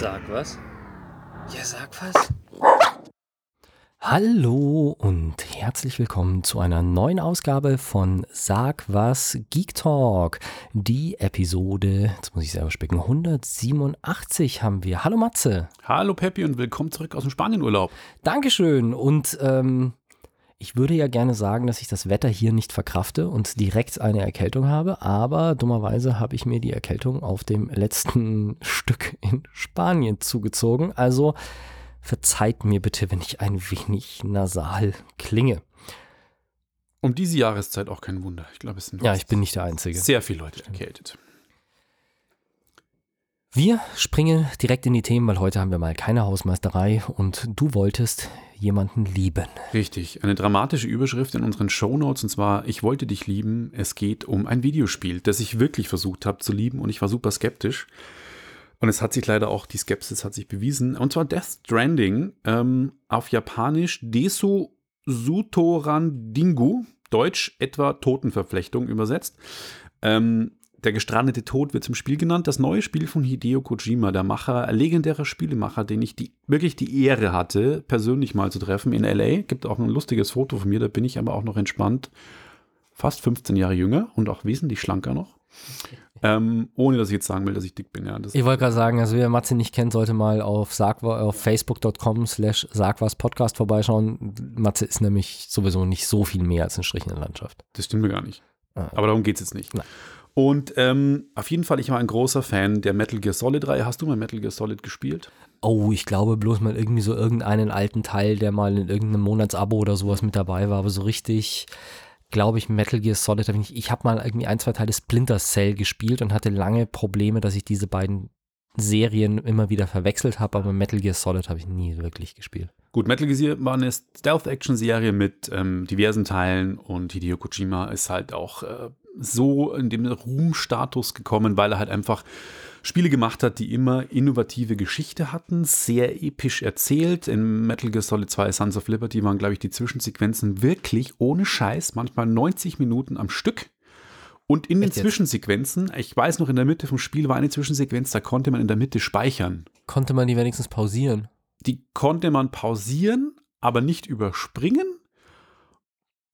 Sag was? Ja, sag was. Hallo und herzlich willkommen zu einer neuen Ausgabe von Sag was Geek Talk. Die Episode, jetzt muss ich selber spicken, 187 haben wir. Hallo Matze. Hallo Peppi und willkommen zurück aus dem Spanienurlaub. Dankeschön und ähm, ich würde ja gerne sagen, dass ich das Wetter hier nicht verkrafte und direkt eine Erkältung habe, aber dummerweise habe ich mir die Erkältung auf dem letzten Stück in Spanien zugezogen. Also verzeiht mir bitte, wenn ich ein wenig nasal klinge. Um diese Jahreszeit auch kein Wunder. Ich glaube, es sind Ja, ich bin nicht der Einzige. sehr viele Leute erkältet. Wir springen direkt in die Themen, weil heute haben wir mal keine Hausmeisterei und du wolltest jemanden lieben. Richtig, eine dramatische Überschrift in unseren Shownotes und zwar Ich wollte dich lieben. Es geht um ein Videospiel, das ich wirklich versucht habe zu lieben und ich war super skeptisch. Und es hat sich leider auch, die Skepsis hat sich bewiesen. Und zwar Death Stranding, ähm, auf Japanisch Desu Sutorandingu, Deutsch etwa Totenverflechtung übersetzt. Ähm, der gestrandete Tod wird zum Spiel genannt. Das neue Spiel von Hideo Kojima, der Macher, legendärer Spielemacher, den ich die, wirklich die Ehre hatte, persönlich mal zu treffen in LA. Gibt auch ein lustiges Foto von mir, da bin ich aber auch noch entspannt. Fast 15 Jahre jünger und auch wesentlich schlanker noch. Ähm, ohne dass ich jetzt sagen will, dass ich dick bin. Ja, Ich wollte gerade sagen, also wer Matze nicht kennt, sollte mal auf, Sagwa- auf facebook.com slash sagwas-podcast vorbeischauen. Matze ist nämlich sowieso nicht so viel mehr als ein Strich in der Landschaft. Das stimmt mir gar nicht. Ah. Aber darum geht es jetzt nicht. Nein. Und ähm, auf jeden Fall, ich war ein großer Fan der Metal Gear Solid Reihe. Hast du mal Metal Gear Solid gespielt? Oh, ich glaube bloß mal irgendwie so irgendeinen alten Teil, der mal in irgendeinem Monatsabo oder sowas mit dabei war, aber so richtig, glaube ich, Metal Gear Solid, hab ich, nicht- ich habe mal irgendwie ein, zwei Teile Splinter Cell gespielt und hatte lange Probleme, dass ich diese beiden Serien immer wieder verwechselt habe, aber Metal Gear Solid habe ich nie wirklich gespielt. Gut, Metal Gear war eine Stealth-Action-Serie mit ähm, diversen Teilen und Hideo Kojima ist halt auch äh, so in dem Ruhmstatus gekommen, weil er halt einfach Spiele gemacht hat, die immer innovative Geschichte hatten, sehr episch erzählt. In Metal Gear Solid 2 Sons of Liberty waren, glaube ich, die Zwischensequenzen wirklich ohne Scheiß, manchmal 90 Minuten am Stück. Und in den Echt? Zwischensequenzen, ich weiß noch, in der Mitte vom Spiel war eine Zwischensequenz, da konnte man in der Mitte speichern. Konnte man die wenigstens pausieren? Die konnte man pausieren, aber nicht überspringen.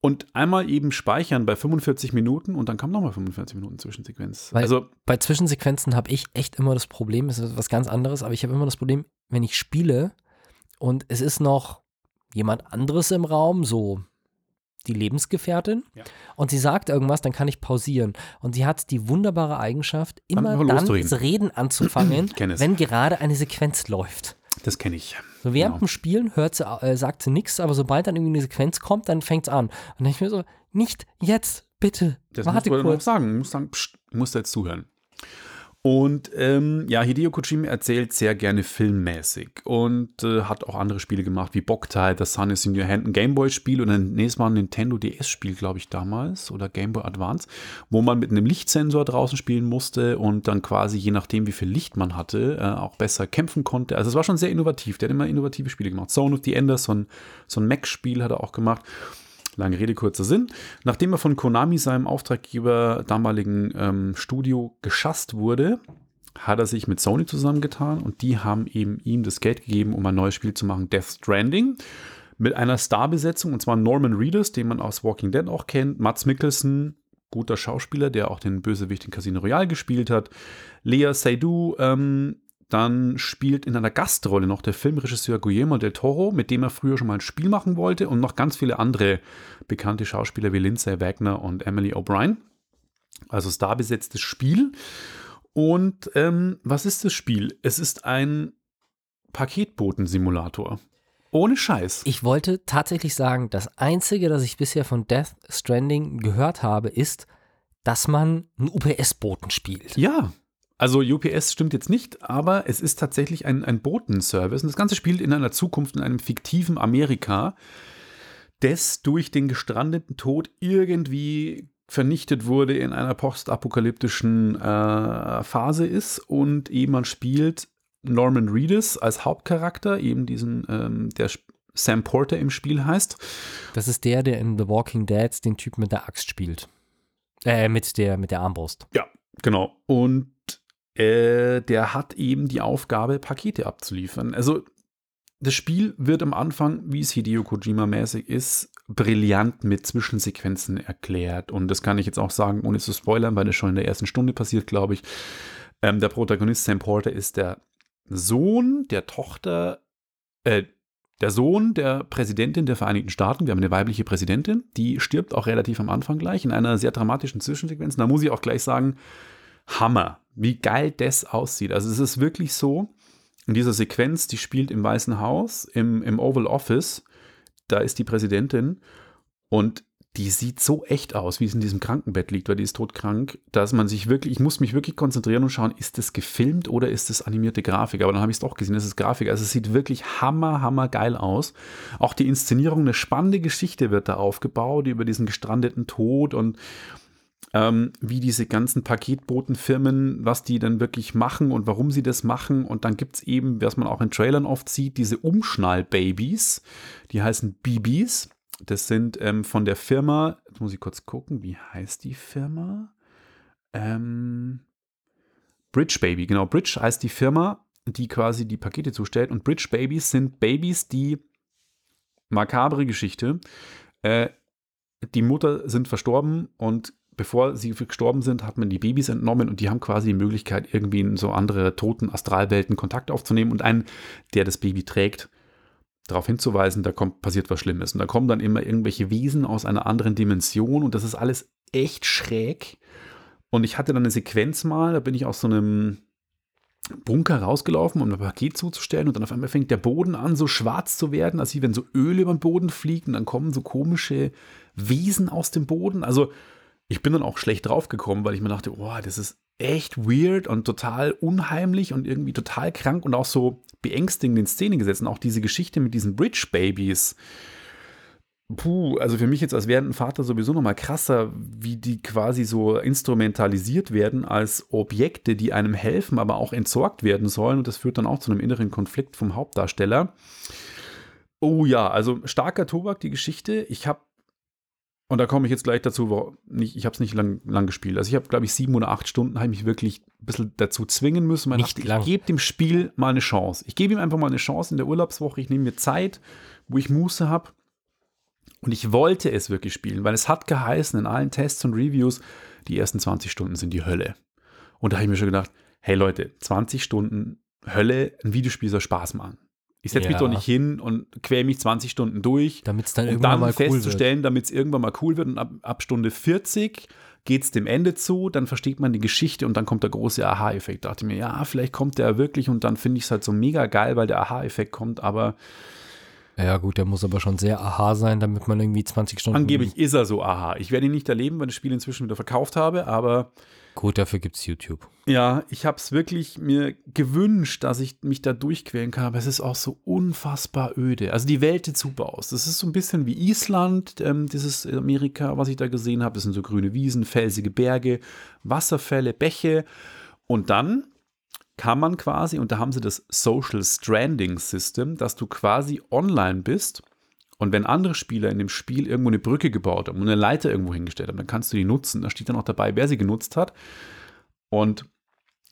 Und einmal eben speichern bei 45 Minuten und dann kam nochmal 45 Minuten Zwischensequenz. Weil- also, Bei Zwischensequenzen habe ich echt immer das Problem, es ist was ganz anderes, aber ich habe immer das Problem, wenn ich spiele und es ist noch jemand anderes im Raum, so die Lebensgefährtin, Ja. und sie sagt irgendwas, dann kann ich pausieren. Und sie hat die wunderbare Eigenschaft, immer dann loszureden. das Reden anzufangen, wenn gerade eine Sequenz läuft. Das kenne ich. So während Genau. dem Spielen hört sie, äh, sagt sie nichts, aber sobald dann irgendwie eine Sequenz kommt, dann fängt es an. Und dann denke ich mir so, nicht jetzt, bitte, Das warte aber noch kurz. sagen. Du musst sagen, pst, du musst jetzt zuhören. Und ähm, ja, Hideo Kojima erzählt sehr gerne filmmäßig und äh, hat auch andere Spiele gemacht, wie Boktai, The Sun is in Your Hand, ein Gameboy-Spiel und ein nächstes Mal ein Nintendo DS-Spiel, glaube ich, damals, oder Game Boy Advance, wo man mit einem Lichtsensor draußen spielen musste und dann quasi, je nachdem, wie viel Licht man hatte, äh, auch besser kämpfen konnte. Also es war schon sehr innovativ. Der hat immer innovative Spiele gemacht. Zone of the Enders, so ein, so ein Mac-Spiel hat er auch gemacht. Lange Rede, kurzer Sinn. Nachdem er von Konami, seinem Auftraggeber, damaligen ähm, Studio, geschasst wurde, hat er sich mit Sony zusammengetan und die haben eben ihm das Geld gegeben, um ein neues Spiel zu machen, Death Stranding. Mit einer Starbesetzung, und zwar Norman Reedus, den man aus Walking Dead auch kennt, Mats Mikkelsen, guter Schauspieler, der auch den Bösewicht in Casino Royale gespielt hat, Lea Seydoux, ähm, dann spielt in einer Gastrolle noch der Filmregisseur Guillermo del Toro, mit dem er früher schon mal ein Spiel machen wollte und noch ganz viele andere bekannte Schauspieler wie Lindsay Wagner und Emily O'Brien. Also starbesetztes Spiel. Und ähm, was ist das Spiel? Es ist ein Paketboten-Simulator. Ohne Scheiß. Ich wollte tatsächlich sagen, das Einzige, das ich bisher von Death Stranding gehört habe, ist, dass man einen UPS-Boten spielt. Ja. Also UPS stimmt jetzt nicht, aber es ist tatsächlich ein, ein Botenservice. Und das Ganze spielt in einer Zukunft, in einem fiktiven Amerika, das durch den gestrandeten Tod irgendwie vernichtet wurde, in einer postapokalyptischen äh, Phase ist. Und eben man spielt Norman Reedus als Hauptcharakter, eben diesen, ähm, der Sam Porter im Spiel heißt. Das ist der, der in The Walking Dead den Typ mit der Axt spielt. Äh, mit der, mit der Armbrust. Ja, genau. Und äh, der hat eben die Aufgabe, Pakete abzuliefern. Also das Spiel wird am Anfang, wie es Hideo Kojima mäßig ist, brillant mit Zwischensequenzen erklärt. Und das kann ich jetzt auch sagen, ohne zu spoilern, weil das schon in der ersten Stunde passiert, glaube ich. Ähm, der Protagonist Sam Porter ist der Sohn der Tochter, äh, der Sohn der Präsidentin der Vereinigten Staaten. Wir haben eine weibliche Präsidentin, die stirbt auch relativ am Anfang gleich in einer sehr dramatischen Zwischensequenz. Da muss ich auch gleich sagen, Hammer, wie geil das aussieht. Also es ist wirklich so, in dieser Sequenz, die spielt im Weißen Haus, im, im Oval Office, da ist die Präsidentin und die sieht so echt aus, wie es in diesem Krankenbett liegt, weil die ist todkrank, dass man sich wirklich, ich muss mich wirklich konzentrieren und schauen, ist das gefilmt oder ist das animierte Grafik? Aber dann habe ich es doch gesehen, das ist Grafik. Also es sieht wirklich hammer, hammer geil aus. Auch die Inszenierung, eine spannende Geschichte wird da aufgebaut über diesen gestrandeten Tod und ähm, wie diese ganzen Paketbotenfirmen, was die dann wirklich machen und warum sie das machen. Und dann gibt es eben, was man auch in Trailern oft sieht, diese Umschnallbabys, die heißen BBs. Das sind ähm, von der Firma, jetzt muss ich kurz gucken, wie heißt die Firma? Ähm, Bridge Baby, genau. Bridge heißt die Firma, die quasi die Pakete zustellt. Und Bridge Babies sind Babys, die makabre Geschichte. Äh, die Mutter sind verstorben und bevor sie gestorben sind, hat man die Babys entnommen und die haben quasi die Möglichkeit, irgendwie in so andere toten Astralwelten Kontakt aufzunehmen und einen, der das Baby trägt, darauf hinzuweisen, da kommt, passiert was Schlimmes. Und da kommen dann immer irgendwelche Wesen aus einer anderen Dimension und das ist alles echt schräg. Und ich hatte dann eine Sequenz mal, da bin ich aus so einem Bunker rausgelaufen, um ein Paket zuzustellen und dann auf einmal fängt der Boden an, so schwarz zu werden, als wenn so Öl über den Boden fliegt und dann kommen so komische Wesen aus dem Boden. Also ich bin dann auch schlecht draufgekommen, weil ich mir dachte, boah, das ist echt weird und total unheimlich und irgendwie total krank und auch so beängstigend in Szene gesetzt. Und auch diese Geschichte mit diesen Bridge-Babys. Puh, also für mich jetzt als werdenden Vater sowieso nochmal krasser, wie die quasi so instrumentalisiert werden als Objekte, die einem helfen, aber auch entsorgt werden sollen. Und das führt dann auch zu einem inneren Konflikt vom Hauptdarsteller. Oh ja, also starker Tobak, die Geschichte. Ich habe und da komme ich jetzt gleich dazu, wo nicht, ich habe es nicht lang, lang gespielt. Also ich habe, glaube ich, sieben oder acht Stunden, habe mich wirklich ein bisschen dazu zwingen müssen. Man nicht dachte. Ich gebe dem Spiel mal eine Chance. Ich gebe ihm einfach mal eine Chance in der Urlaubswoche. Ich nehme mir Zeit, wo ich Muße habe. Und ich wollte es wirklich spielen, weil es hat geheißen in allen Tests und Reviews, die ersten 20 Stunden sind die Hölle. Und da habe ich mir schon gedacht, hey Leute, 20 Stunden Hölle, ein Videospiel soll Spaß machen. Ich setze mich Ja. doch nicht hin und quäle mich 20 Stunden durch Damit es dann irgendwann dann mal cool festzustellen, damit es irgendwann mal cool wird und ab, ab Stunde 40 geht es dem Ende zu, dann versteht man die Geschichte und dann kommt der große Aha-Effekt. Da dachte ich mir, ja, vielleicht kommt der wirklich und dann finde ich es halt so mega geil, weil der Aha-Effekt kommt, aber Ja, gut, der muss aber schon sehr aha sein, damit man irgendwie 20 Stunden. angeblich ist er so Aha. Ich werde ihn nicht erleben, weil ich das Spiel inzwischen wieder verkauft habe, aber Gut, dafür gibt es YouTube. ja, ich habe es wirklich mir gewünscht, dass ich mich da durchquälen kann, aber es ist auch so unfassbar öde. Also die Welt sieht super aus. Das ist so ein bisschen wie Island, ähm, dieses Amerika, was ich da gesehen habe. Das sind so grüne Wiesen, felsige Berge, Wasserfälle, Bäche. Und dann kann man quasi, und da haben sie das Social Stranding System, dass du quasi online bist und wenn andere Spieler in dem Spiel irgendwo eine Brücke gebaut haben und eine Leiter irgendwo hingestellt haben, dann kannst du die nutzen. Da steht dann auch dabei, wer sie genutzt hat. Und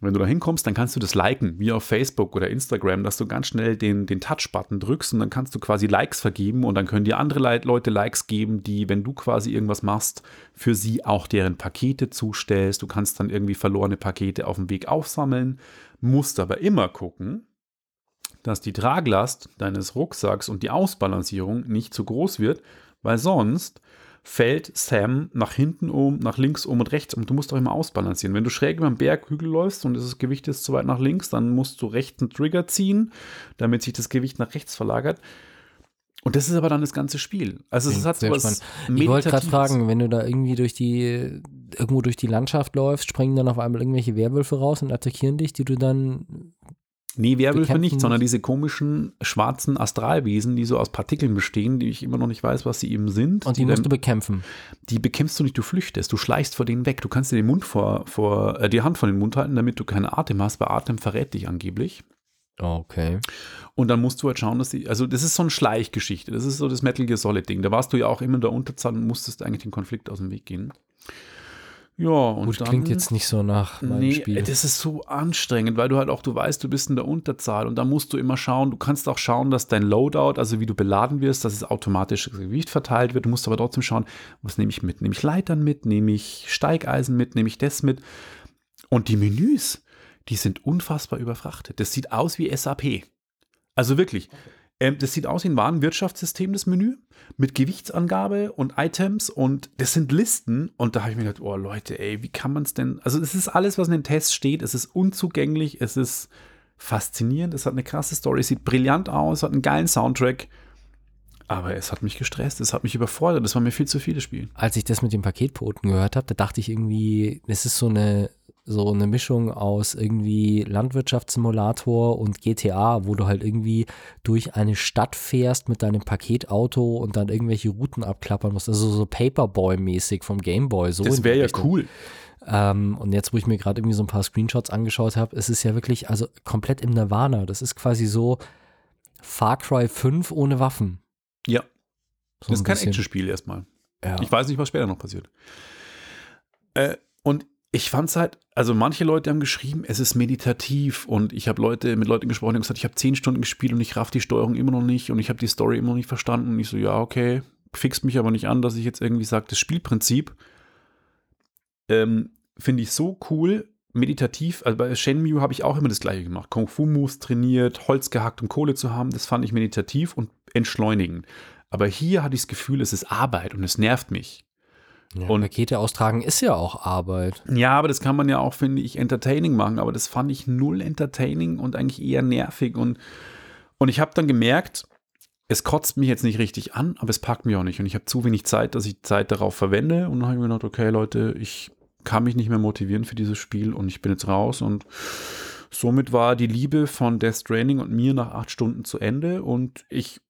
wenn du da hinkommst, dann kannst du das liken, wie auf Facebook oder Instagram, dass du ganz schnell den, den Touch-Button drückst und dann kannst du quasi Likes vergeben und dann können dir andere Leute Likes geben, die, wenn du quasi irgendwas machst, für sie auch deren Pakete zustellst. Du kannst dann irgendwie verlorene Pakete auf dem Weg aufsammeln, musst aber immer gucken, dass die Traglast deines Rucksacks und die Ausbalancierung nicht zu groß wird, weil sonst fällt Sam nach hinten um, nach links um und rechts um. Du musst doch immer ausbalancieren. Wenn du schräg über den Berghügel läufst und das Gewicht ist zu weit nach links, dann musst du rechts einen Trigger ziehen, damit sich das Gewicht nach rechts verlagert. Und das ist aber dann das ganze Spiel. Also es hat was. Ich wollte gerade fragen, wenn du da irgendwie durch die, irgendwo durch die Landschaft läufst, springen dann auf einmal irgendwelche Werwölfe raus und attackieren dich, die du dann. Nee, Werwölfe nicht, sondern musst. diese komischen schwarzen Astralwesen, die so aus Partikeln bestehen, die ich immer noch nicht weiß, was sie eben sind. Und die musst dann- du bekämpfen. die bekämpfst du nicht, du flüchtest, du schleichst vor denen weg. Du kannst dir den Mund vor, vor äh, die Hand vor den Mund halten, damit du keinen Atem hast, weil Atem verrät dich angeblich. Okay. Und dann musst du halt schauen, dass die, also das ist so eine Schleichgeschichte, das ist so das Metal Gear Solid Ding. Da warst du ja auch immer in der Unterzahl und musstest eigentlich den Konflikt aus dem Weg gehen. Ja, und Gut, dann, klingt jetzt nicht so nach meinem Nee, Spiel. das ist so anstrengend, weil du halt auch, du weißt, du bist in der Unterzahl und da musst du immer schauen, du kannst auch schauen, dass dein Loadout, also wie du beladen wirst, dass es automatisch das Gewicht verteilt wird. Du musst aber trotzdem schauen, was nehme ich mit? Nehme ich Leitern mit? Nehme ich Steigeisen mit? Nehme ich das mit? Und die Menüs, die sind unfassbar überfrachtet. Das sieht aus wie SAP. Also wirklich. Ähm, das sieht aus wie ein Warenwirtschaftssystem, das Menü, mit Gewichtsangabe und Items und das sind Listen. Und da habe ich mir gedacht, oh Leute, ey, wie kann man es denn? Also, es ist alles, was in den Tests steht. Es ist unzugänglich, es ist faszinierend, es hat eine krasse Story, es sieht brillant aus, hat einen geilen Soundtrack. Aber es hat mich gestresst, es hat mich überfordert, es war mir viel zu viele Spiele. Als ich das mit dem Paketboten gehört habe, da dachte ich irgendwie, es ist so eine, so eine Mischung aus irgendwie Landwirtschaftssimulator und GTA, wo du halt irgendwie durch eine Stadt fährst mit deinem Paketauto und dann irgendwelche Routen abklappern musst. Also so Paperboy-mäßig vom Gameboy. So Das wäre ja Richtung. cool. Ähm, und jetzt, wo ich mir gerade irgendwie so ein paar Screenshots angeschaut habe, es ist ja wirklich, also komplett im Nirvana. Das ist quasi so Far Cry 5 ohne Waffen. Ja, So das ist kein. Actionspiel erstmal. Ja. Ich weiß nicht, was später noch passiert. Äh, und ich fand es halt, also manche Leute haben geschrieben, es ist meditativ und ich habe Leute mit Leuten gesprochen, die haben gesagt, ich habe zehn Stunden gespielt und ich raff die Steuerung immer noch nicht und ich habe die Story immer noch nicht verstanden und ich so, ja, okay, fixt mich aber nicht an, dass ich jetzt irgendwie sage, das Spielprinzip ähm, finde ich so cool, meditativ, also bei Shenmue habe ich auch immer das gleiche gemacht, Kung Fu Moves trainiert, Holz gehackt, um Kohle zu haben, das fand ich meditativ und entschleunigend. Aber hier hatte ich das Gefühl, es ist Arbeit und es nervt mich. Ja, Und- Pakete austragen ist ja auch Arbeit. Ja, aber das kann man ja auch, finde ich, entertaining machen. Aber das fand ich null entertaining und eigentlich eher nervig. Und, und ich habe dann gemerkt, es kotzt mich jetzt nicht richtig an, aber es packt mich auch nicht. Und ich habe zu wenig Zeit, dass ich Zeit darauf verwende. Und dann habe ich mir gedacht, okay, Leute, ich kann mich nicht mehr motivieren für dieses Spiel und ich bin jetzt raus. Und somit war die Liebe von Death Stranding und mir nach acht Stunden zu Ende. Und ich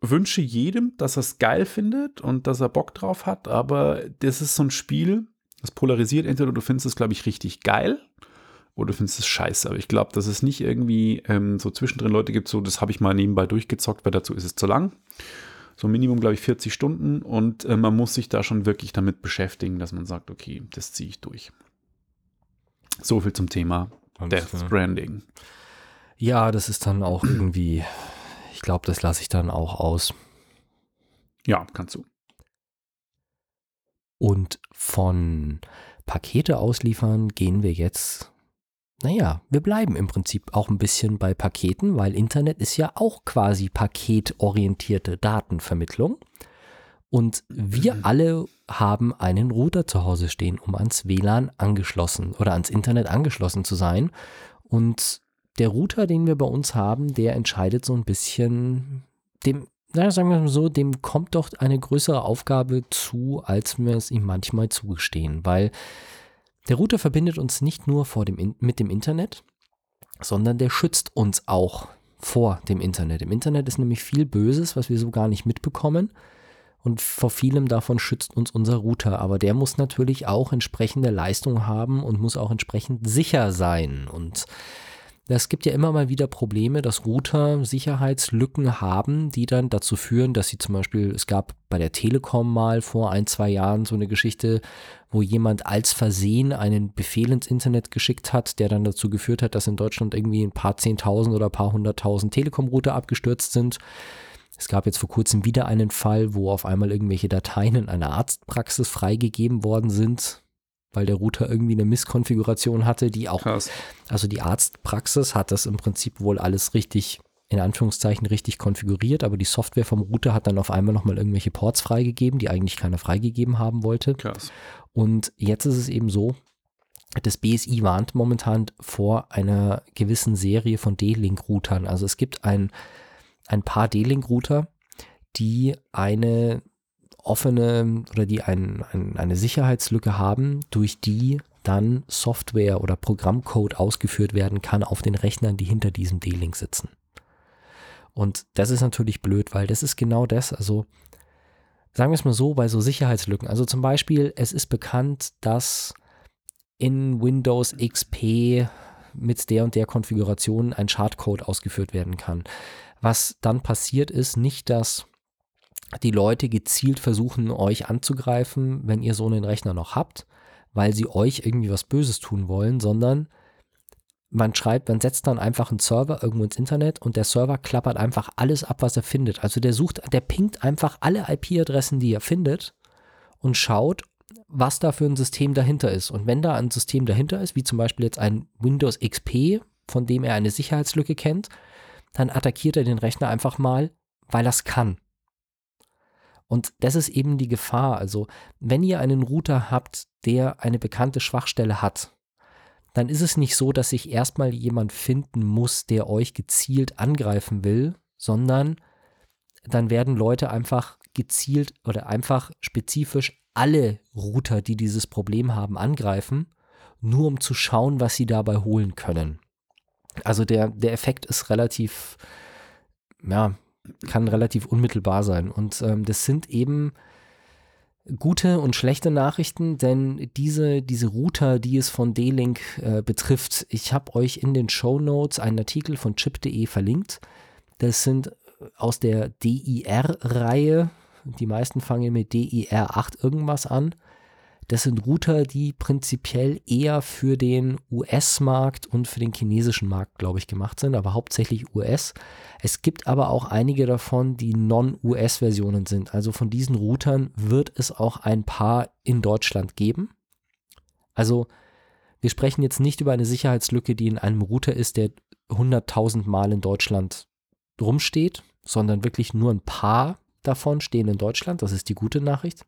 wünsche jedem, dass er es geil findet und dass er Bock drauf hat. Aber das ist so ein Spiel, das polarisiert. Entweder du findest es, glaube ich, richtig geil oder du findest es scheiße. Aber ich glaube, dass es nicht irgendwie ähm, so zwischendrin Leute gibt, so das habe ich mal nebenbei durchgezockt, weil dazu ist es zu lang. So Minimum, glaube ich, 40 Stunden und äh, man muss sich da schon wirklich damit beschäftigen, dass man sagt, okay, das ziehe ich durch. So viel zum Thema Death Stranding. Ja, das ist dann auch irgendwie, ich glaube, das lasse ich dann auch aus. Ja, kannst du. Und von Pakete ausliefern gehen wir jetzt, naja, wir bleiben im Prinzip auch ein bisschen bei Paketen, weil Internet ist ja auch quasi paketorientierte Datenvermittlung. Und wir alle haben einen Router zu Hause stehen, um ans WLAN angeschlossen oder ans Internet angeschlossen zu sein. Und der Router, den wir bei uns haben, der entscheidet so ein bisschen dem, na, sagen wir mal so, dem kommt doch eine größere Aufgabe zu, als wir es ihm manchmal zugestehen, weil der Router verbindet uns nicht nur vor dem, mit dem Internet, sondern der schützt uns auch vor dem Internet. Im Internet ist nämlich viel Böses, was wir so gar nicht mitbekommen. Und vor vielem davon schützt uns unser Router. Aber der muss natürlich auch entsprechende Leistung haben und muss auch entsprechend sicher sein. Und es gibt ja immer mal wieder Probleme, dass Router Sicherheitslücken haben, die dann dazu führen, dass sie zum Beispiel, es gab bei der Telekom mal vor ein, zwei Jahren so eine Geschichte, wo jemand als Versehen einen Befehl ins Internet geschickt hat, der dann dazu geführt hat, dass in Deutschland irgendwie ein paar Zehntausend oder ein paar hunderttausend Telekom-Router abgestürzt sind. Es gab jetzt vor kurzem wieder einen Fall, wo auf einmal irgendwelche Dateien in einer Arztpraxis freigegeben worden sind, weil der Router irgendwie eine Misskonfiguration hatte, die auch Krass. also die Arztpraxis hat das im Prinzip wohl alles richtig, in Anführungszeichen richtig konfiguriert, aber die Software vom Router hat dann auf einmal nochmal irgendwelche Ports freigegeben, die eigentlich keiner freigegeben haben wollte. Krass. Und jetzt ist es eben so, das BSI warnt momentan vor einer gewissen Serie von D-Link-Routern. Also es gibt ein, ein paar D-Link-Router, die eine offene oder die ein, ein, eine Sicherheitslücke haben, durch die dann Software oder Programmcode ausgeführt werden kann auf den Rechnern, die hinter diesem D-Link sitzen. Und das ist natürlich blöd, weil das ist genau das. Also sagen wir es mal so, bei so Sicherheitslücken. Also zum Beispiel, es ist bekannt, dass in Windows XP mit der und der Konfiguration ein Schadcode ausgeführt werden kann. Was dann passiert ist, nicht, dass die Leute gezielt versuchen, euch anzugreifen, wenn ihr so einen Rechner noch habt, weil sie euch irgendwie was Böses tun wollen, sondern man schreibt, man setzt dann einfach einen Server irgendwo ins Internet und der Server klappert einfach alles ab, was er findet. Also der sucht, der pinkt einfach alle IP-Adressen, die er findet und schaut, was da für ein System dahinter ist. Und wenn da ein System dahinter ist, wie zum Beispiel jetzt ein Windows XP, von dem er eine Sicherheitslücke kennt, dann attackiert er den Rechner einfach mal, weil er es kann. Und das ist eben die Gefahr. Also, wenn ihr einen Router habt, der eine bekannte Schwachstelle hat, dann ist es nicht so, dass sich erstmal jemand finden muss, der euch gezielt angreifen will, sondern dann werden Leute einfach gezielt oder einfach spezifisch alle Router, die dieses Problem haben, angreifen, nur um zu schauen, was sie dabei holen können. Also der, der Effekt ist relativ, ja, kann relativ unmittelbar sein. Und ähm, das sind eben gute und schlechte Nachrichten, denn diese, diese Router, die es von D-Link äh, betrifft, ich habe euch in den Show Notes einen Artikel von chip.de verlinkt. Das sind aus der DIR-Reihe, die meisten fangen mit DIR8 irgendwas an. Das sind Router, die prinzipiell eher für den US-Markt und für den chinesischen Markt, glaube ich, gemacht sind, aber hauptsächlich US. Es gibt aber auch einige davon, die Non-US-Versionen sind. Also von diesen Routern wird es auch ein paar in Deutschland geben. Also wir sprechen jetzt nicht über eine Sicherheitslücke, die in einem Router ist, der 100.000 Mal in Deutschland rumsteht, sondern wirklich nur ein paar davon stehen in Deutschland. Das ist die gute Nachricht.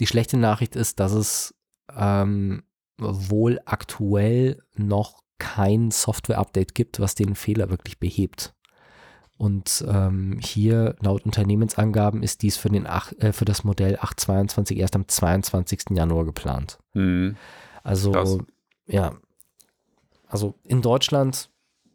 Die schlechte Nachricht ist, dass es ähm, wohl aktuell noch kein Software-Update gibt, was den Fehler wirklich behebt. Und ähm, hier laut Unternehmensangaben ist dies für, den äh, für das Modell 822 erst am 22. Januar geplant. Mhm. Also, Krass. ja. Also in Deutschland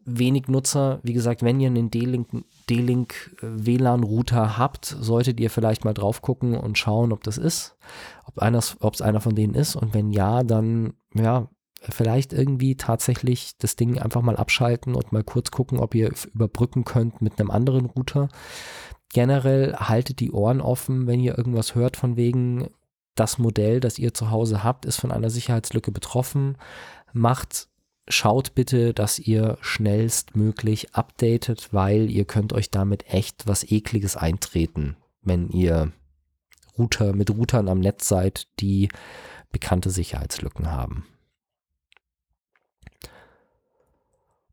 wenig Nutzer. Wie gesagt, wenn ihr einen D-Link D-Link WLAN-Router habt, solltet ihr vielleicht mal drauf gucken und schauen, ob das ist, ob es einer von denen ist. Und wenn ja, dann ja, vielleicht irgendwie tatsächlich das Ding einfach mal abschalten und mal kurz gucken, ob ihr überbrücken könnt mit einem anderen Router. Generell haltet die Ohren offen, wenn ihr irgendwas hört von wegen, das Modell, das ihr zu Hause habt, ist von einer Sicherheitslücke betroffen. Macht schaut bitte, dass ihr schnellstmöglich updatet, weil ihr könnt euch damit echt was ekliges eintreten, wenn ihr Router mit Routern am Netz seid, die bekannte Sicherheitslücken haben.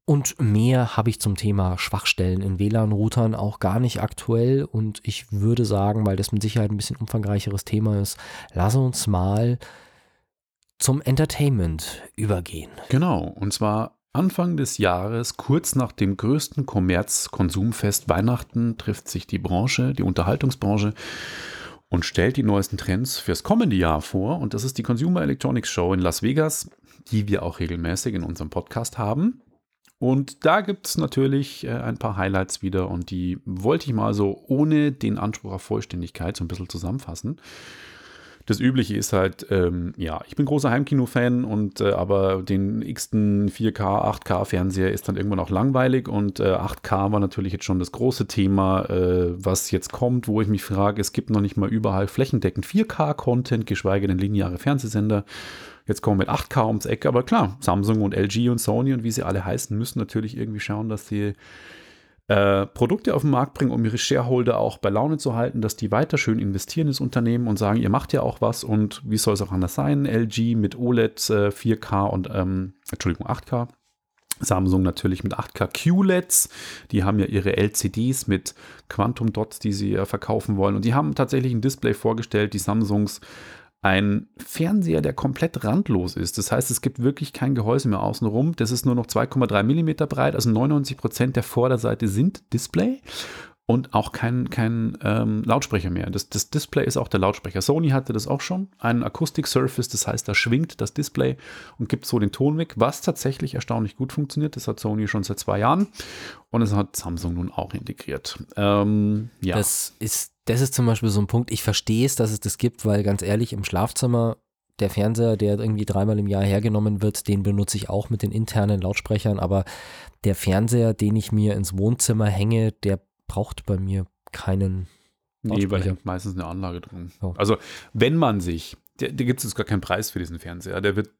Und mehr habe ich zum Thema Schwachstellen in WLAN-Routern auch gar nicht aktuell. Und ich würde sagen, weil das mit Sicherheit ein bisschen umfangreicheres Thema ist, lass uns mal zum Entertainment übergehen. Genau, und zwar Anfang des Jahres, kurz nach dem größten Kommerz-Konsumfest Weihnachten, trifft sich die Branche, die Unterhaltungsbranche und stellt die neuesten Trends fürs kommende Jahr vor. Und das ist die Consumer Electronics Show in Las Vegas, die wir auch regelmäßig in unserem Podcast haben. Und da gibt es natürlich äh, ein paar Highlights wieder und die wollte ich mal so ohne den Anspruch auf Vollständigkeit so ein bisschen zusammenfassen. Das Übliche ist halt, ähm, ja, ich bin großer Heimkino-Fan und äh, aber den x-ten 4K, 8K-Fernseher ist dann irgendwann auch langweilig und äh, 8K war natürlich jetzt schon das große Thema, äh, was jetzt kommt, wo ich mich frage, es gibt noch nicht mal überall flächendeckend 4K-Content, geschweige denn lineare Fernsehsender. Jetzt kommen wir mit 8K ums Eck, aber klar, Samsung und LG und Sony und wie sie alle heißen, müssen natürlich irgendwie schauen, dass sie äh, Produkte auf den Markt bringen, um ihre Shareholder auch bei Laune zu halten, dass die weiter schön investieren ins Unternehmen und sagen, ihr macht ja auch was und wie soll es auch anders sein? LG mit OLED äh, 4K und ähm, Entschuldigung 8K. Samsung natürlich mit 8K QLEDs. Die haben ja ihre LCDs mit Quantum Dots, die sie äh, verkaufen wollen. Und die haben tatsächlich ein Display vorgestellt, die Samsungs ein Fernseher, der komplett randlos ist. Das heißt, es gibt wirklich kein Gehäuse mehr außenrum. Das ist nur noch 2,3 mm breit, also 99 Prozent der Vorderseite sind Display und auch kein, kein ähm, Lautsprecher mehr. Das, das, Display ist auch der Lautsprecher. Sony hatte das auch schon, einen Akustik Surface, das heißt, da schwingt das Display und gibt so den Ton weg, was tatsächlich erstaunlich gut funktioniert. Das hat Sony schon seit zwei Jahren und es hat Samsung nun auch integriert. Ähm, ja. Das ist das ist zum Beispiel so ein Punkt, ich verstehe es, dass es das gibt, weil ganz ehrlich, im Schlafzimmer, der Fernseher, der irgendwie dreimal im Jahr hergenommen wird, den benutze ich auch mit den internen Lautsprechern, aber der Fernseher, den ich mir ins Wohnzimmer hänge, der braucht bei mir keinen Nee, weil hängt meistens eine Anlage drin. Oh. Also, wenn man sich der, der gibt es jetzt gar keinen Preis für diesen Fernseher. Der wird,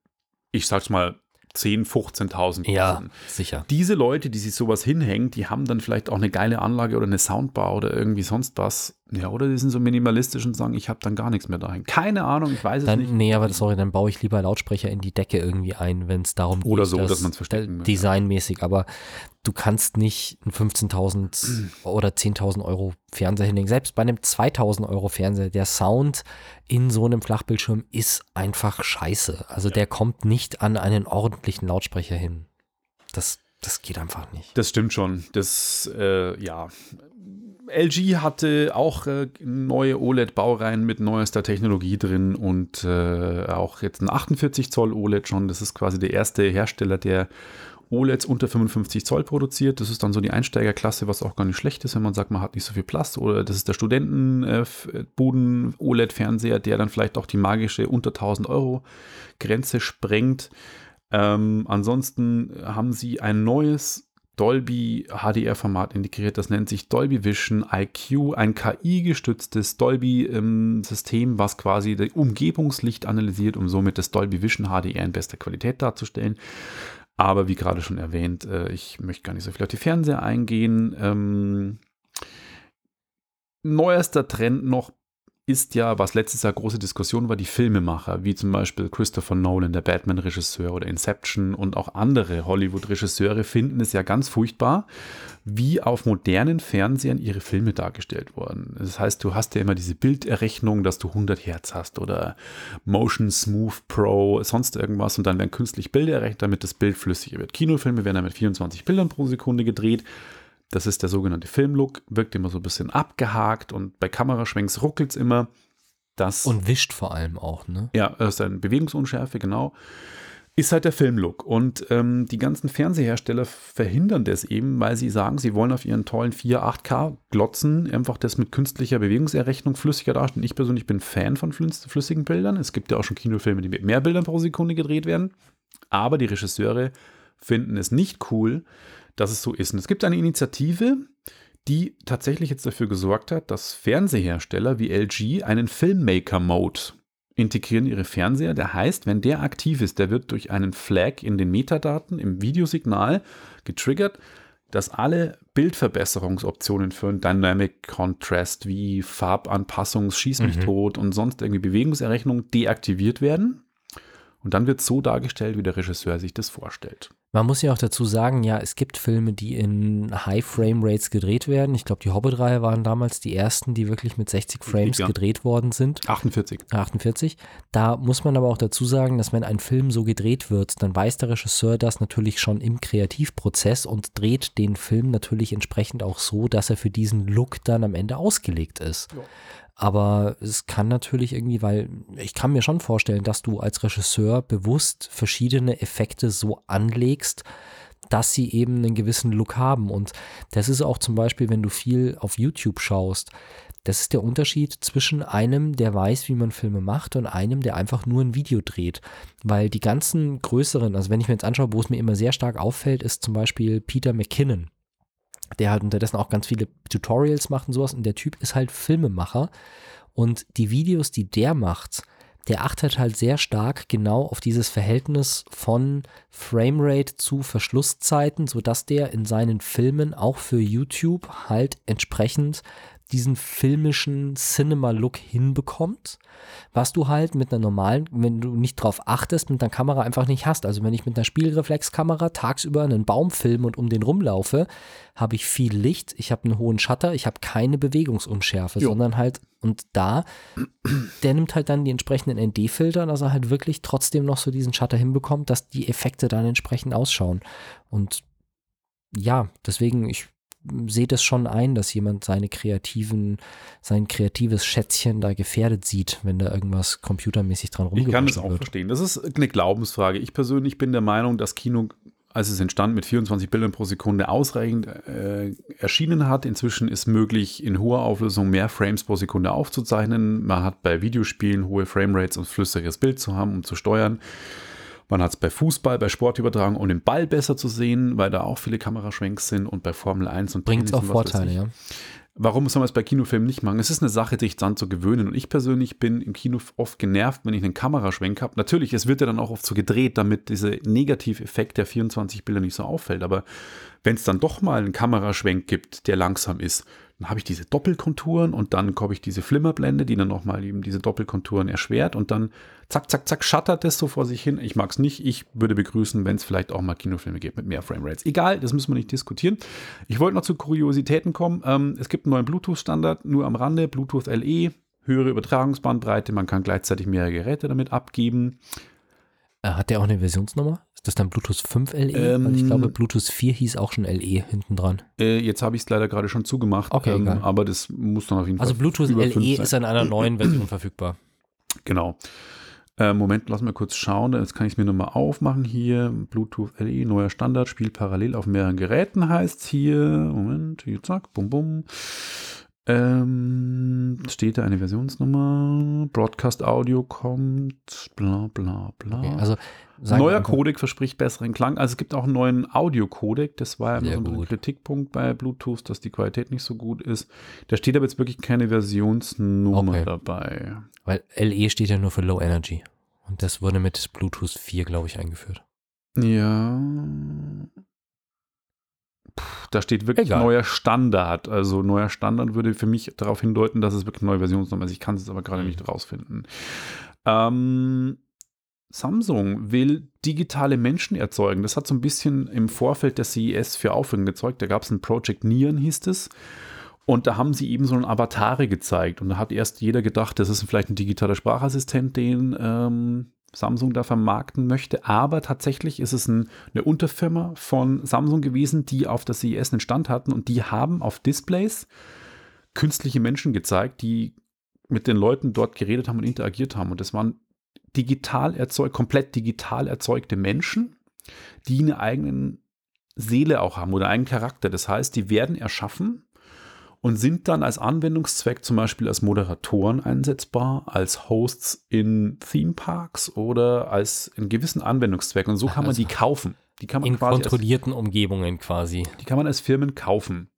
ich sag's mal, 10, 15.000 Ja, kosten. sicher. Diese Leute, die sich sowas hinhängen, die haben dann vielleicht auch eine geile Anlage oder eine Soundbar oder irgendwie sonst was. Ja, oder die sind so minimalistisch und sagen, ich habe dann gar nichts mehr dahin. Keine Ahnung, ich weiß es nicht. Dann, nee, aber sorry, dann baue ich lieber Lautsprecher in die Decke irgendwie ein, wenn es darum Oder geht, so, dass man's verstecken da- will, Designmäßig, aber du kannst nicht einen 15.000 oder 10.000 Euro Fernseher hinlegen. Selbst bei einem 2.000 Euro Fernseher, der Sound in so einem Flachbildschirm ist einfach scheiße. Also der kommt nicht an einen ordentlichen Lautsprecher hin. Das, das geht einfach nicht. Das stimmt schon. Das, äh, ja. LG hatte auch äh, neue OLED-Baureihen mit neuester Technologie drin und äh, auch jetzt ein 48 Zoll OLED schon. Das ist quasi der erste Hersteller, der OLEDs unter 55 Zoll produziert. Das ist dann so die Einsteigerklasse, was auch gar nicht schlecht ist, wenn man sagt, man hat nicht so viel Platz. Oder das ist der Studentenbuden-OLED-Fernseher, der dann vielleicht auch die magische unter 1000 Euro Grenze sprengt. Ähm, ansonsten haben sie ein neues Dolby HDR-Format integriert. Das nennt sich Dolby Vision IQ, ein KI-gestütztes Dolby-System, was quasi das Umgebungslicht analysiert, um somit das Dolby Vision HDR in bester Qualität darzustellen. Aber wie gerade schon erwähnt, äh, ich möchte gar nicht so viel auf die Fernseher eingehen. Ähm, neuester Trend noch ist ja, was letztes Jahr große Diskussion war, die Filmemacher, wie zum Beispiel Christopher Nolan, der Batman-Regisseur oder Inception und auch andere Hollywood-Regisseure finden es ja ganz furchtbar, wie auf modernen Fernsehern ihre Filme dargestellt wurden. Das heißt, du hast ja immer diese Bilderrechnung, dass du 100 Hertz hast oder Motion Smooth Pro, sonst irgendwas und dann werden künstlich Bilder errechnet, damit das Bild flüssiger wird. Kinofilme werden dann mit 24 Bildern pro Sekunde gedreht. Das ist der sogenannte Filmlook, wirkt immer so ein bisschen abgehakt und bei Kameraschwenks ruckelt es immer. Das Und wischt vor allem auch, ne? ja, das ist eine Bewegungsunschärfe, genau. Ist halt der Filmlook. Und ähm, die ganzen Fernsehersteller verhindern das eben, weil sie sagen, sie wollen auf ihren tollen 4, 8K-Glotzen einfach das mit künstlicher Bewegungserrechnung flüssiger darstellen. Ich persönlich bin Fan von flüss- flüssigen Bildern. Es gibt ja auch schon Kinofilme, die mit mehr Bildern pro Sekunde gedreht werden. Aber die Regisseure finden es nicht cool, dass es so ist. Und es gibt eine Initiative, die tatsächlich jetzt dafür gesorgt hat, dass Fernsehersteller wie LG einen Filmmaker-Mode integrieren ihre Fernseher. Der heißt, wenn der aktiv ist, der wird durch einen Flag in den Metadaten, im Videosignal getriggert, dass alle Bildverbesserungsoptionen für ein Dynamic Contrast wie Farbanpassungs, Schieß mich Mhm. tot und sonst irgendwie Bewegungserrechnung deaktiviert werden. Und dann wird so dargestellt, wie der Regisseur sich das vorstellt. Man muss ja auch dazu sagen, ja, es gibt Filme, die in High Frame Rates gedreht werden. Ich glaube, die Hobbit-Reihe waren damals die ersten, die wirklich mit 60 Frames ja. gedreht worden sind. 48. 48. Da muss man aber auch dazu sagen, dass wenn ein Film so gedreht wird, dann weiß der Regisseur das natürlich schon im Kreativprozess und dreht den Film natürlich entsprechend auch so, dass er für diesen Look dann am Ende ausgelegt ist. Aber es kann natürlich irgendwie, weil ich kann mir schon vorstellen, dass du als Regisseur bewusst verschiedene Effekte so anlegst, dass sie eben einen gewissen Look haben. Und das ist auch zum Beispiel, wenn du viel auf YouTube schaust, das ist der Unterschied zwischen einem, der weiß, wie man Filme macht, und einem, der einfach nur ein Video dreht. Weil die ganzen größeren, also wenn ich mir jetzt anschaue, wo es mir immer sehr stark auffällt, ist zum Beispiel Peter McKinnon. Der halt unterdessen auch ganz viele Tutorials macht und sowas. Und der Typ ist halt Filmemacher. Und die Videos, die der macht, der achtet halt sehr stark genau auf dieses Verhältnis von Framerate zu Verschlusszeiten, sodass der in seinen Filmen auch für YouTube halt entsprechend diesen filmischen Cinema-Look hinbekommt, was du halt mit einer normalen, wenn du nicht drauf achtest, mit einer Kamera einfach nicht hast. Also wenn ich mit einer Spielreflexkamera tagsüber einen Baum filme und um den rumlaufe, habe ich viel Licht, ich habe einen hohen Shutter, ich habe keine Bewegungsunschärfe, Jo. sondern halt, und da, der nimmt halt dann die entsprechenden ND-Filter, dass er halt wirklich trotzdem noch so diesen Shutter hinbekommt, dass die Effekte dann entsprechend ausschauen. Und ja, deswegen, ich sehe das schon ein, dass jemand seine kreativen, sein kreatives Schätzchen da gefährdet sieht, wenn da irgendwas computermäßig dran Ich kann das auch wird. verstehen. Das ist eine Glaubensfrage. Ich persönlich bin der Meinung, dass Kino, als es entstand, mit 24 Bildern pro Sekunde ausreichend äh, erschienen hat. Inzwischen ist möglich, in hoher Auflösung mehr Frames pro Sekunde aufzuzeichnen. Man hat bei Videospielen hohe Framerates, um flüssiges Bild zu haben, um zu steuern. Man hat es bei Fußball, bei Sportübertragung, um den Ball besser zu sehen, weil da auch viele Kameraschwenks sind und bei Formel 1 und Bringt Tennis auch Vorteile, ja. Warum soll man es bei Kinofilmen nicht machen? Es ist eine Sache, sich dann zu gewöhnen. Und ich persönlich bin im Kino oft genervt, wenn ich einen Kameraschwenk habe. Natürlich, es wird ja dann auch oft so gedreht, damit dieser Negativeffekt der 24 Bilder nicht so auffällt. Aber wenn es dann doch mal einen Kameraschwenk gibt, der langsam ist, dann habe ich diese Doppelkonturen und dann habe ich diese Flimmerblende, die dann nochmal eben diese Doppelkonturen erschwert und dann zack, zack, zack, schattert das so vor sich hin. Ich mag es nicht. Ich würde begrüßen, wenn es vielleicht auch mal Kinofilme gibt mit mehr Framerates. Egal, das müssen wir nicht diskutieren. Ich wollte noch zu Kuriositäten kommen. Ähm, es gibt einen neuen Bluetooth-Standard, nur am Rande, Bluetooth LE, höhere Übertragungsbandbreite, man kann gleichzeitig mehrere Geräte damit abgeben. Äh, Hat der auch eine Versionsnummer? Ist das dann Bluetooth 5 LE? Ähm, Weil ich glaube, Bluetooth 4 hieß auch schon LE hinten dran. Äh, jetzt habe ich es leider gerade schon zugemacht, Okay, ähm, egal. aber das muss dann auf jeden Also Fall Bluetooth über fünf LE ist in einer neuen Version verfügbar. Genau. Äh, Moment, lass mal kurz schauen. Jetzt kann ich es mir nochmal aufmachen hier. Bluetooth LE, neuer Standard, spielt parallel auf mehreren Geräten, heißt es hier. Moment, hier, zack, bum, bum. Ähm, steht da eine Versionsnummer? Broadcast Audio kommt, bla, bla, bla. Okay, also Neuer Codec verspricht besseren Klang. Also es gibt auch einen neuen Audio-Codec. Das war ja immer so ein. Kritikpunkt bei Bluetooth, dass die Qualität nicht so gut ist. Da steht aber jetzt wirklich keine Versionsnummer Okay. dabei. Weil LE steht ja nur für Low Energy. Und das wurde mit Bluetooth 4, glaube ich, eingeführt. Ja. Puh, da steht wirklich Egal. neuer Standard. Also neuer Standard würde für mich darauf hindeuten, dass es wirklich eine neue Versionsnummer ist. Ich kann es jetzt aber gerade Mhm. nicht rausfinden. Ähm, Samsung will digitale Menschen erzeugen. Das hat so ein bisschen im Vorfeld der CES für Aufregung gezeugt. Da gab es ein Project Neon, hieß es. Und da haben sie eben so einen Avatare gezeigt. Und da hat erst jeder gedacht, das ist vielleicht ein digitaler Sprachassistent, den ähm, Samsung da vermarkten möchte. Aber tatsächlich ist es ein, eine Unterfirma von Samsung gewesen, die auf der CES einen Stand hatten. Und die haben auf Displays künstliche Menschen gezeigt, die mit den Leuten dort geredet haben und interagiert haben. Und das waren digital erzeugt, komplett digital erzeugte Menschen, die eine eigene Seele auch haben oder einen Charakter. Das heißt, die werden erschaffen und sind dann als Anwendungszweck zum Beispiel als Moderatoren einsetzbar, als Hosts in Themeparks oder als in gewissen Anwendungszwecken. Und so kann man Also die kaufen. Die kann man In quasi als kontrollierten Umgebungen quasi. die kann man als Firmen kaufen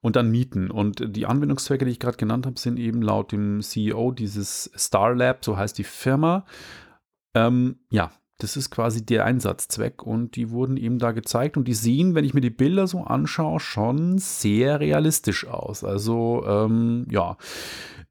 und dann mieten. Und die Anwendungszwecke, die ich gerade genannt habe, sind eben laut dem CEO dieses Star Lab, so heißt die Firma. Ähm, ja, das ist quasi der Einsatzzweck und die wurden eben da gezeigt und die sehen, wenn ich mir die Bilder so anschaue, schon sehr realistisch aus. Also ähm, ja,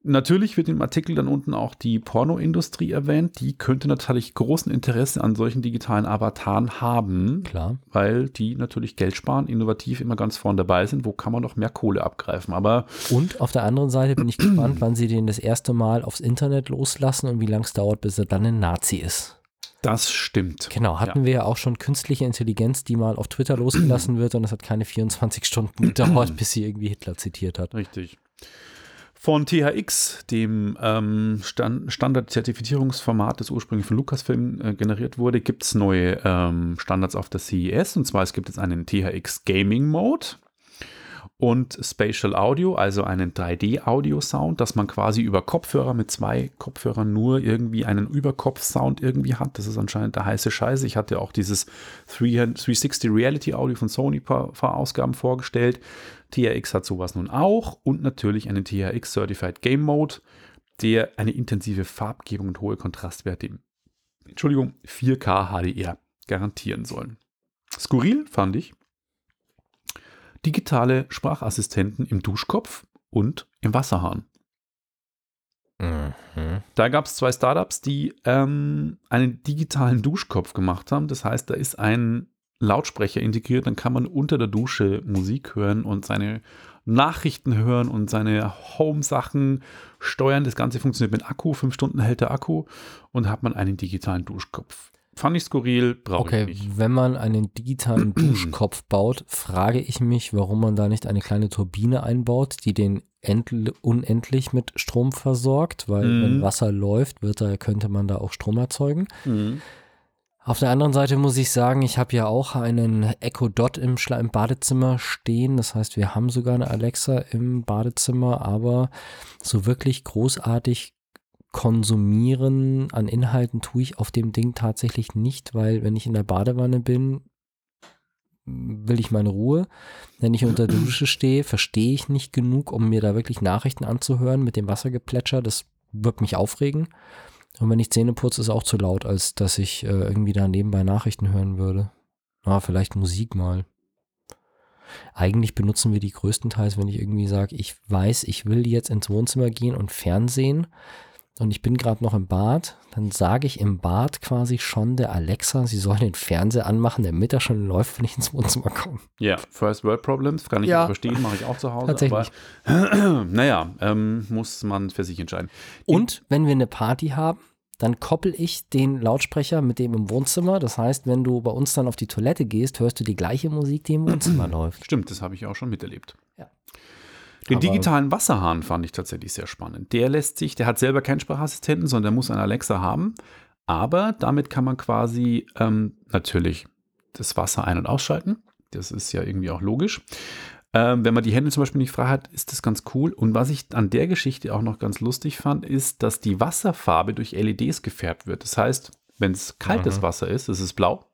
natürlich wird im Artikel dann unten auch die Pornoindustrie erwähnt. Die könnte natürlich großen Interesse an solchen digitalen Avataren haben Klar. weil die natürlich Geld sparen, innovativ immer ganz vorn dabei sind. Wo kann man noch mehr Kohle abgreifen? Aber Und auf der anderen Seite bin ich gespannt, wann sie den das erste Mal aufs Internet loslassen und wie lange es dauert, bis er dann ein Nazi ist. Das stimmt. Genau, hatten wir ja auch schon künstliche Intelligenz, die mal auf Twitter losgelassen wird und es hat keine 24 Stunden gedauert, bis sie irgendwie Hitler zitiert hat. Richtig. Von THX, dem ähm, Stand Standard-Zertifizierungsformat, das ursprünglich von Lucasfilm äh, generiert wurde, gibt es neue ähm, Standards auf der CES. Und zwar es gibt jetzt einen THX Gaming Mode und Spatial Audio, also einen 3D-Audio-Sound, dass man quasi über Kopfhörer mit zwei Kopfhörern nur irgendwie einen Überkopf-Sound irgendwie hat. Das ist anscheinend der heiße Scheiße. Ich hatte auch dieses 360 Reality Audio von Sony paar, Ausgaben vorgestellt. THX hat sowas nun auch und natürlich einen THX Certified Game Mode, der eine intensive Farbgebung und hohe Kontrastwerte im Entschuldigung, 4K HDR garantieren sollen. Skurril fand ich, digitale Sprachassistenten im Duschkopf und im Wasserhahn. Mhm. Da gab es zwei Startups, die ähm, einen digitalen Duschkopf gemacht haben. Das heißt, da ist ein Lautsprecher integriert, dann kann man unter der Dusche Musik hören und seine Nachrichten hören und seine Home-Sachen steuern. Das Ganze funktioniert mit Akku, fünf Stunden hält der Akku und hat man einen digitalen Duschkopf. Fand ich skurril, brauche Okay, ich nicht. wenn man einen digitalen Duschkopf baut, frage ich mich, warum man da nicht eine kleine Turbine einbaut, die den endl- unendlich mit Strom versorgt, weil Mhm. wenn Wasser läuft, wird da, könnte man da auch Strom erzeugen. Mhm. Auf der anderen Seite muss ich sagen, ich habe ja auch einen Echo Dot im, Schla im Badezimmer stehen. Das heißt, wir haben sogar eine Alexa im Badezimmer, aber so wirklich großartig konsumieren an Inhalten tue ich auf dem Ding tatsächlich nicht, weil wenn ich in der Badewanne bin, will ich meine Ruhe. Wenn ich unter der Dusche stehe, verstehe ich nicht genug, um mir da wirklich Nachrichten anzuhören mit dem Wassergeplätscher. Das wird mich aufregen. Und wenn ich Zähne putze, ist auch zu laut, als dass ich äh, irgendwie da nebenbei Nachrichten hören würde. Ah, vielleicht Musik mal. Eigentlich benutzen wir die größtenteils, wenn ich irgendwie sage, ich weiß, ich will jetzt ins Wohnzimmer gehen und Fernsehen und ich bin gerade noch im Bad, dann sage ich im Bad quasi schon der Alexa, sie soll den Fernseher anmachen, damit er schon läuft, wenn ich ins Wohnzimmer komme. Ja, First World Problems, kann ich Ja. ja. verstehen, mache ich auch zu Hause. Tatsächlich. Aber naja, ähm, muss man für sich entscheiden. Und wenn wir eine Party haben, dann koppel ich den Lautsprecher mit dem im Wohnzimmer. Das heißt, wenn du bei uns dann auf die Toilette gehst, hörst du die gleiche Musik, die im Wohnzimmer läuft. Stimmt, das habe ich auch schon miterlebt. Ja. Den Aber- digitalen Wasserhahn fand ich tatsächlich sehr spannend. Der lässt sich, der hat selber keinen Sprachassistenten, sondern der muss einen Alexa haben. Aber damit kann man quasi ähm, natürlich das Wasser ein- und ausschalten. Das ist ja irgendwie auch logisch. Ähm, wenn man die Hände zum Beispiel nicht frei hat, ist das ganz cool. Und was ich an der Geschichte auch noch ganz lustig fand, ist, dass die Wasserfarbe durch LEDs gefärbt wird. Das heißt, wenn es kaltes Mhm. Wasser ist, ist es blau.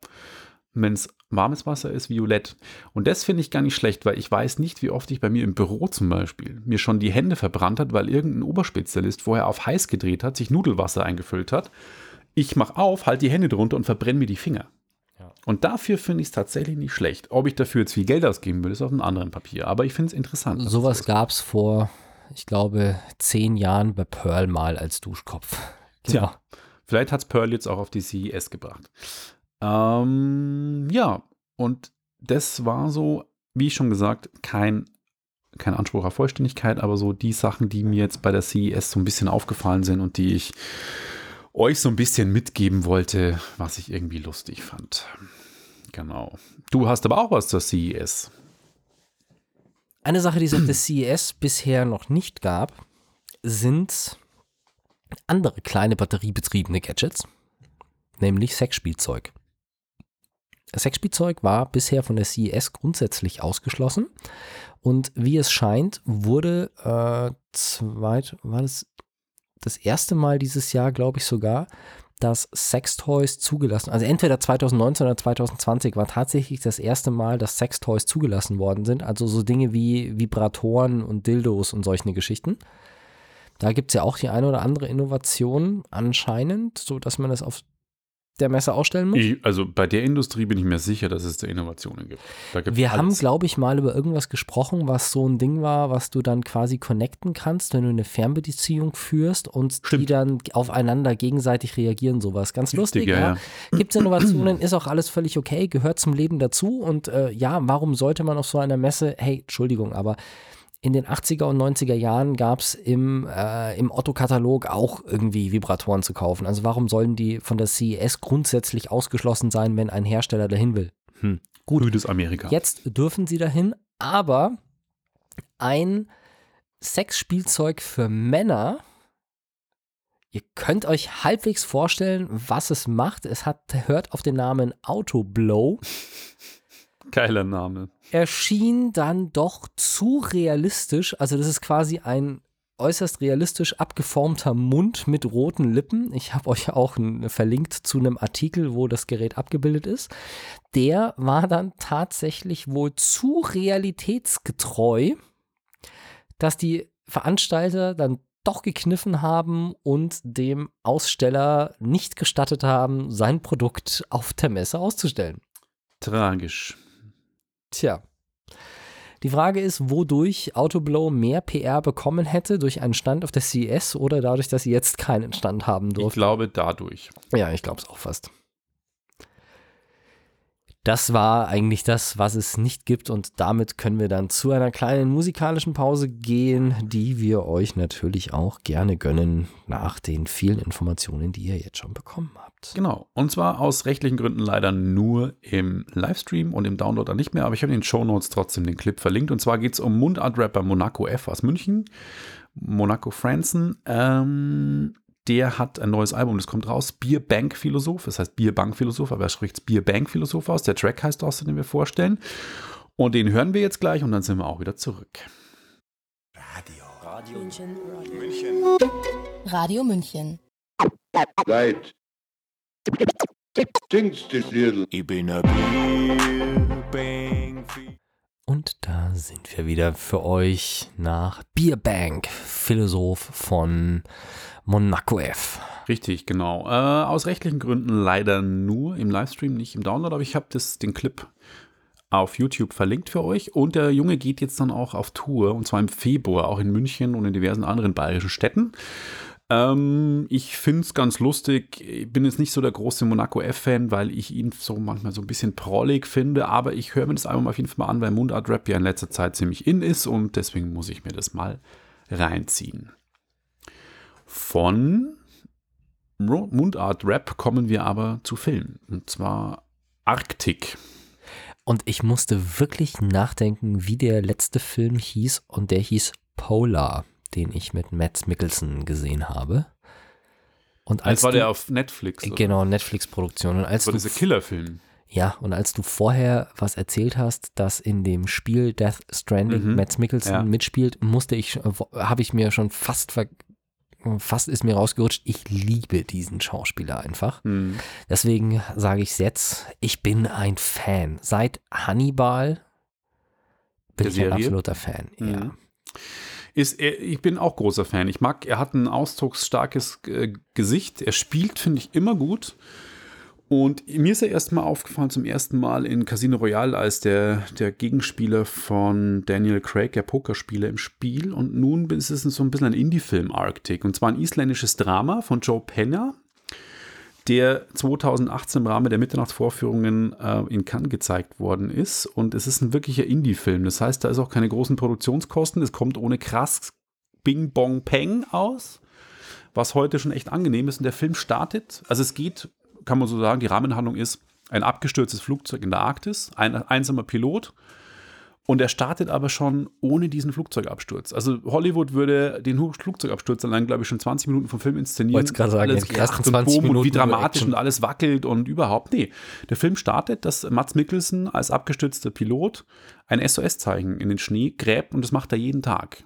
Wenn es warmes Wasser ist, violett. Und das finde ich gar nicht schlecht, weil ich weiß nicht, wie oft ich bei mir im Büro zum Beispiel mir schon die Hände verbrannt hat, weil irgendein Oberspezialist vorher auf heiß gedreht hat, sich Nudelwasser eingefüllt hat. Ich mache auf, halte die Hände drunter und verbrenne mir die Finger. Ja. Und dafür finde ich es tatsächlich nicht schlecht. Ob ich dafür jetzt viel Geld ausgeben würde, ist auf einem anderen Papier. Aber ich finde es interessant. Sowas gab es vor, ich glaube, zehn Jahren bei Pearl mal als Duschkopf. Genau. Tja. Vielleicht hat es Pearl jetzt auch auf die CES gebracht. Ähm, ja, und das war so, wie schon gesagt, kein, kein Anspruch auf Vollständigkeit, aber so die Sachen, die mir jetzt bei der CES so ein bisschen aufgefallen sind und die ich euch so ein bisschen mitgeben wollte, was ich irgendwie lustig fand. Genau. Du hast aber auch was zur CES. Eine Sache, die es auf der CES bisher noch nicht gab, sind andere kleine batteriebetriebene Gadgets, nämlich Sexspielzeug. Sexspielzeug war bisher von der CES grundsätzlich ausgeschlossen und wie es scheint, wurde äh, zweit, war das das erste Mal dieses Jahr, glaube ich sogar, dass Sextoys zugelassen, also entweder 2019 oder 2020 war tatsächlich das erste Mal, dass Sextoys zugelassen worden sind. Also so Dinge wie Vibratoren und Dildos und solche Geschichten. Da gibt es ja auch die eine oder andere Innovation anscheinend, so dass man das auf der Messe ausstellen muss. Ich, also bei der Industrie bin ich mir sicher, dass es da Innovationen gibt. Da gibt's Wir haben, alles. glaube ich, mal über irgendwas gesprochen, was so ein Ding war, was du dann quasi connecten kannst, wenn du eine Fernbeziehung führst und die Stimmt. dann aufeinander gegenseitig reagieren, sowas. Ganz lustig, ja, ja. ja. Gibt es Innovationen, ist auch alles völlig okay, gehört zum Leben dazu. Und äh, ja, warum sollte man auf so einer Messe, hey, Entschuldigung, aber in den 80er und 90er Jahren gab es im, äh, im Otto-Katalog auch irgendwie Vibratoren zu kaufen. Also warum sollen die von der CES grundsätzlich ausgeschlossen sein, wenn ein Hersteller dahin will? Hm. Gut, Grünes Amerika. Jetzt dürfen sie dahin, aber ein Sexspielzeug für Männer. Ihr könnt euch halbwegs vorstellen, was es macht. Es hat, hört auf den Namen Autoblow. Geiler Name. Erschien dann doch zu realistisch. Also, das ist quasi ein äußerst realistisch abgeformter Mund mit roten Lippen. Ich habe euch auch verlinkt zu einem Artikel, wo das Gerät abgebildet ist. Der war dann tatsächlich wohl zu realitätsgetreu, dass die Veranstalter dann doch gekniffen haben und dem Aussteller nicht gestattet haben, sein Produkt auf der Messe auszustellen. Tragisch. Tja. Die Frage ist, wodurch Autoblow mehr PR bekommen hätte, durch einen Stand auf der CES oder dadurch, dass sie jetzt keinen Stand haben Ich durften. glaube dadurch. Ja, ich glaube es auch fast. Das war eigentlich das, was es nicht gibt und damit können wir dann zu einer kleinen musikalischen Pause gehen, die wir euch natürlich auch gerne gönnen nach den vielen Informationen, die ihr jetzt schon bekommen habt. Genau. Und zwar aus rechtlichen Gründen leider nur im Livestream und im Download dann nicht mehr, aber ich habe in den Show Notes trotzdem den Clip verlinkt. Und zwar geht es um Mundart-Rapper Monaco F aus München. Monaco Franzen. Ähm, der hat ein neues Album, das kommt raus. Bierbank Philosoph, das heißt Bierbank Philosoph, aber er spricht Bierbank Philosoph aus. Der Track heißt auch so, den wir vorstellen. Und den hören wir jetzt gleich und dann sind wir auch wieder zurück. München. Radio München. Right. Things to little. Ich ein Bierbank geht er wieder für euch nach Bierbank, Philosoph von Monaco F. Richtig, genau. Äh, aus rechtlichen Gründen leider nur im Livestream, nicht im Download, aber ich habe den Clip auf YouTube verlinkt für euch. Und der Junge geht jetzt dann auch auf Tour, und zwar im Februar, auch in München und in diversen anderen bayerischen Städten. Ähm, ich finde es ganz lustig. Ich bin jetzt nicht so der große Monaco F-Fan, weil ich ihn so manchmal so ein bisschen prollig finde, aber ich höre mir das Album auf jeden Fall mal an, weil Mundart Rap ja in letzter Zeit ziemlich in ist und deswegen muss ich mir das mal reinziehen. Von Mundart Rap kommen wir aber zu Filmen und zwar Arktik. Und ich musste wirklich nachdenken, wie der letzte Film hieß und der hieß Polar den ich mit Matt Mickelson gesehen habe. Und als das war du, der auf Netflix. Oder? Genau, Netflix-Produktion. Und als das war dieser Killerfilm. Ja, und als du vorher was erzählt hast, dass in dem Spiel Death Stranding mhm. Matt Mickelson ja. mitspielt, musste ich, habe ich mir schon fast fast ist mir rausgerutscht, ich liebe diesen Schauspieler einfach. Mhm. Deswegen sage ich es jetzt, ich bin ein Fan. Seit Hannibal bin Der ich Serie? ein absoluter Fan. Mhm. Ja ist er, ich bin auch großer Fan. Ich mag, er hat ein ausdrucksstarkes äh, Gesicht. Er spielt, finde ich, immer gut. Und mir ist er erstmal aufgefallen zum ersten Mal in Casino Royale als der, der Gegenspieler von Daniel Craig, der Pokerspieler im Spiel. Und nun ist es so ein bisschen ein Indie-Film Arctic. Und zwar ein isländisches Drama von Joe Penner, der 2018 im Rahmen der Mitternachtsvorführungen äh, in Cannes gezeigt worden ist. Und es ist ein wirklicher Indie-Film. Das heißt, da ist auch keine großen Produktionskosten. Es kommt ohne krass Bing Bong Peng aus, was heute schon echt angenehm ist. Und der Film startet, also es geht, kann man so sagen, die Rahmenhandlung ist ein abgestürztes Flugzeug in der Arktis, ein einsamer Pilot und er startet aber schon ohne diesen Flugzeugabsturz. Also Hollywood würde den Flugzeugabsturz allein, glaube ich, schon 20 Minuten vom Film inszenieren. Wollte gerade sagen, alles ersten 20 Minuten und wie dramatisch und alles wackelt und überhaupt. Nee, der Film startet, dass Mats Mikkelsen als abgestürzter Pilot ein SOS-Zeichen in den Schnee gräbt und das macht er jeden Tag.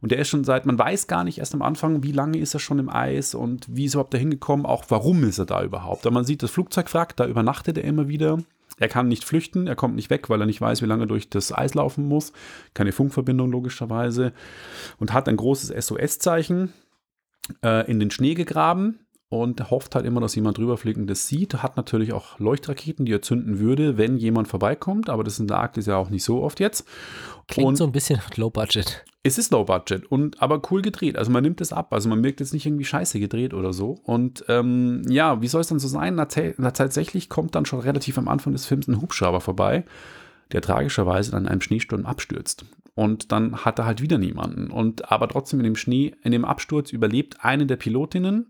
Und der ist schon seit, man weiß gar nicht erst am Anfang, wie lange ist er schon im Eis und wie ist er überhaupt da hingekommen, auch warum ist er da überhaupt. Aber man sieht das Flugzeugwrack, da übernachtet er immer wieder er kann nicht flüchten, er kommt nicht weg, weil er nicht weiß, wie lange er durch das Eis laufen muss. Keine Funkverbindung logischerweise. Und hat ein großes SOS-Zeichen äh, in den Schnee gegraben und hofft halt immer, dass jemand drüber fliegt und das sieht. Hat natürlich auch Leuchtraketen, die er zünden würde, wenn jemand vorbeikommt, aber das in der Arktis ja auch nicht so oft jetzt. Klingt und so ein bisschen low budget. Es ist low budget und aber cool gedreht. Also man nimmt es ab. Also man merkt jetzt nicht irgendwie scheiße gedreht oder so. Und ähm, ja, wie soll es dann so sein? Na, tatsächlich kommt dann schon relativ am Anfang des Films ein Hubschrauber vorbei, der tragischerweise dann in einem Schneesturm abstürzt. Und dann hat er halt wieder niemanden. Und aber trotzdem in dem Schnee, in dem Absturz überlebt eine der Pilotinnen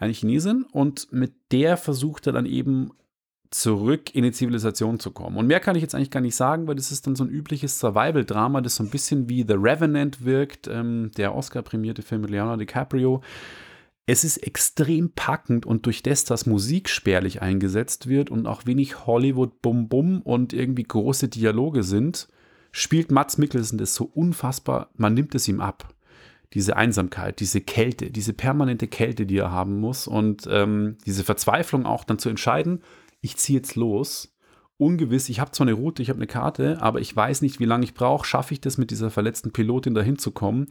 eine Chinesin und mit der versucht er dann eben zurück in die Zivilisation zu kommen. Und mehr kann ich jetzt eigentlich gar nicht sagen, weil das ist dann so ein übliches Survival-Drama, das so ein bisschen wie The Revenant wirkt, ähm, der Oscar-prämierte Film mit Leonardo DiCaprio. Es ist extrem packend und durch das, dass Musik spärlich eingesetzt wird und auch wenig Hollywood-Bum-Bum und irgendwie große Dialoge sind, spielt Mats Mikkelsen das so unfassbar, man nimmt es ihm ab diese Einsamkeit, diese Kälte, diese permanente Kälte, die er haben muss und ähm, diese Verzweiflung auch dann zu entscheiden, ich ziehe jetzt los. Ungewiss, ich habe zwar eine Route, ich habe eine Karte, aber ich weiß nicht, wie lange ich brauche. Schaffe ich das mit dieser verletzten Pilotin dahin zu kommen?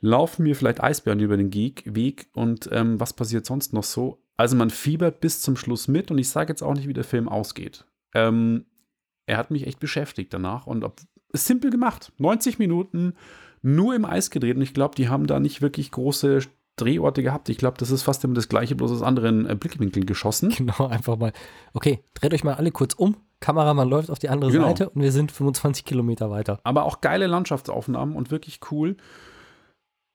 Laufen mir vielleicht Eisbären über den Weg und ähm, was passiert sonst noch so? Also man fiebert bis zum Schluss mit und ich sage jetzt auch nicht, wie der Film ausgeht. Ähm, er hat mich echt beschäftigt danach und ob, simpel gemacht. 90 Minuten nur im Eis gedreht und ich glaube, die haben da nicht wirklich große Drehorte gehabt. Ich glaube, das ist fast immer das gleiche, bloß aus anderen äh, Blickwinkeln geschossen. Genau, einfach mal. Okay, dreht euch mal alle kurz um. Kameramann läuft auf die andere genau. Seite und wir sind 25 Kilometer weiter. Aber auch geile Landschaftsaufnahmen und wirklich cool.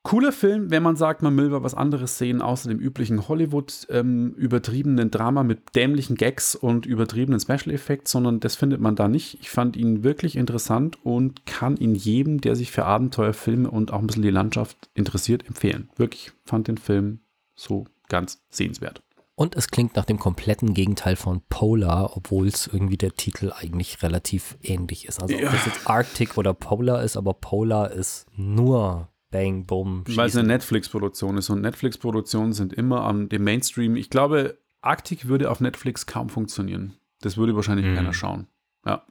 Cooler Film, wenn man sagt, man will mal was anderes sehen, außer dem üblichen Hollywood ähm, übertriebenen Drama mit dämlichen Gags und übertriebenen Special Effects, sondern das findet man da nicht. Ich fand ihn wirklich interessant und kann ihn jedem, der sich für Abenteuerfilme und auch ein bisschen die Landschaft interessiert, empfehlen. Wirklich fand den Film so ganz sehenswert. Und es klingt nach dem kompletten Gegenteil von Polar, obwohl es irgendwie der Titel eigentlich relativ ähnlich ist. Also ob das jetzt Arctic oder Polar ist, aber Polar ist nur Bang, Boom. Weil es eine Netflix-Produktion ist und Netflix-Produktionen sind immer am dem Mainstream. Ich glaube, Arctic würde auf Netflix kaum funktionieren. Das würde wahrscheinlich mhm. keiner schauen. Ja.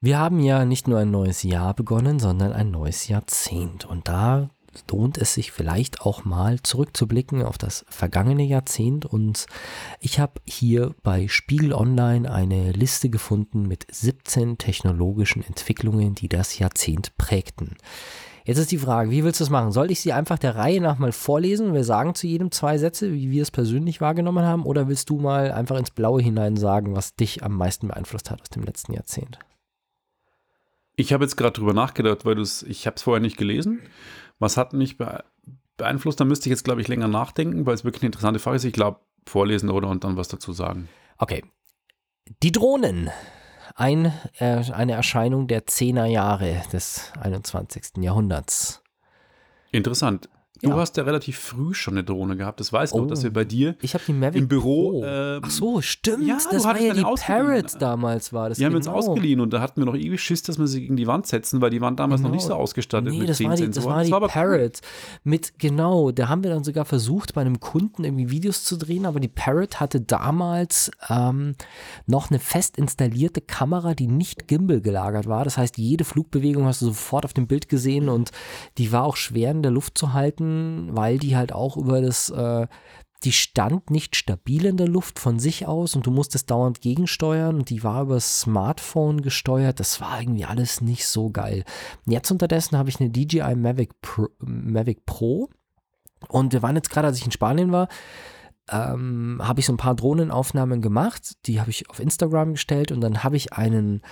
Wir haben ja nicht nur ein neues Jahr begonnen, sondern ein neues Jahrzehnt. Und da lohnt es sich vielleicht auch mal zurückzublicken auf das vergangene Jahrzehnt. Und ich habe hier bei Spiegel Online eine Liste gefunden mit 17 technologischen Entwicklungen, die das Jahrzehnt prägten. Jetzt ist die Frage, wie willst du es machen? Soll ich sie einfach der Reihe nach mal vorlesen wir sagen zu jedem zwei Sätze, wie wir es persönlich wahrgenommen haben? Oder willst du mal einfach ins Blaue hinein sagen, was dich am meisten beeinflusst hat aus dem letzten Jahrzehnt? Ich habe jetzt gerade drüber nachgedacht, weil ich habe es vorher nicht gelesen. Was hat mich beeinflusst? Da müsste ich jetzt, glaube ich, länger nachdenken, weil es wirklich eine interessante Frage ist. Ich glaube, vorlesen oder und dann was dazu sagen. Okay. Die Drohnen ein, äh, eine Erscheinung der 10er Jahre des 21. Jahrhunderts. Interessant. Du Ja. hast ja relativ früh schon eine Drohne gehabt. Das weißt du, Oh. dass wir bei dir Ich die Mavic im Büro. Pro. ähm, Ach so, stimmt. ja, das war ja die. Parrot damals, war das. Die haben wir genau. uns ausgeliehen und da hatten wir noch ewig Schiss, dass wir sie gegen die Wand setzen, weil die waren damals noch Genau. nicht so ausgestattet Nee, mit das 10 war die, das Sensoren. war die aber cool. Parrot. Mit, genau, da haben wir dann sogar versucht, bei einem Kunden irgendwie Videos zu drehen, aber die Parrot hatte damals ähm, noch eine fest installierte Kamera, die nicht Gimbal gelagert war. Das heißt, jede Flugbewegung hast du sofort auf dem Bild gesehen und die war auch schwer in der Luft zu halten, weil die halt auch über das, äh, die stand nicht stabil in der Luft von sich aus und du musstest dauernd gegensteuern und die war über das Smartphone gesteuert. Das war irgendwie alles nicht so geil. Jetzt unterdessen habe ich eine DJI Mavic Pro, Mavic Pro und wir waren jetzt gerade, als ich in Spanien war, ähm, habe ich so ein paar Drohnenaufnahmen gemacht. Die habe ich auf Instagram gestellt und dann habe ich einen,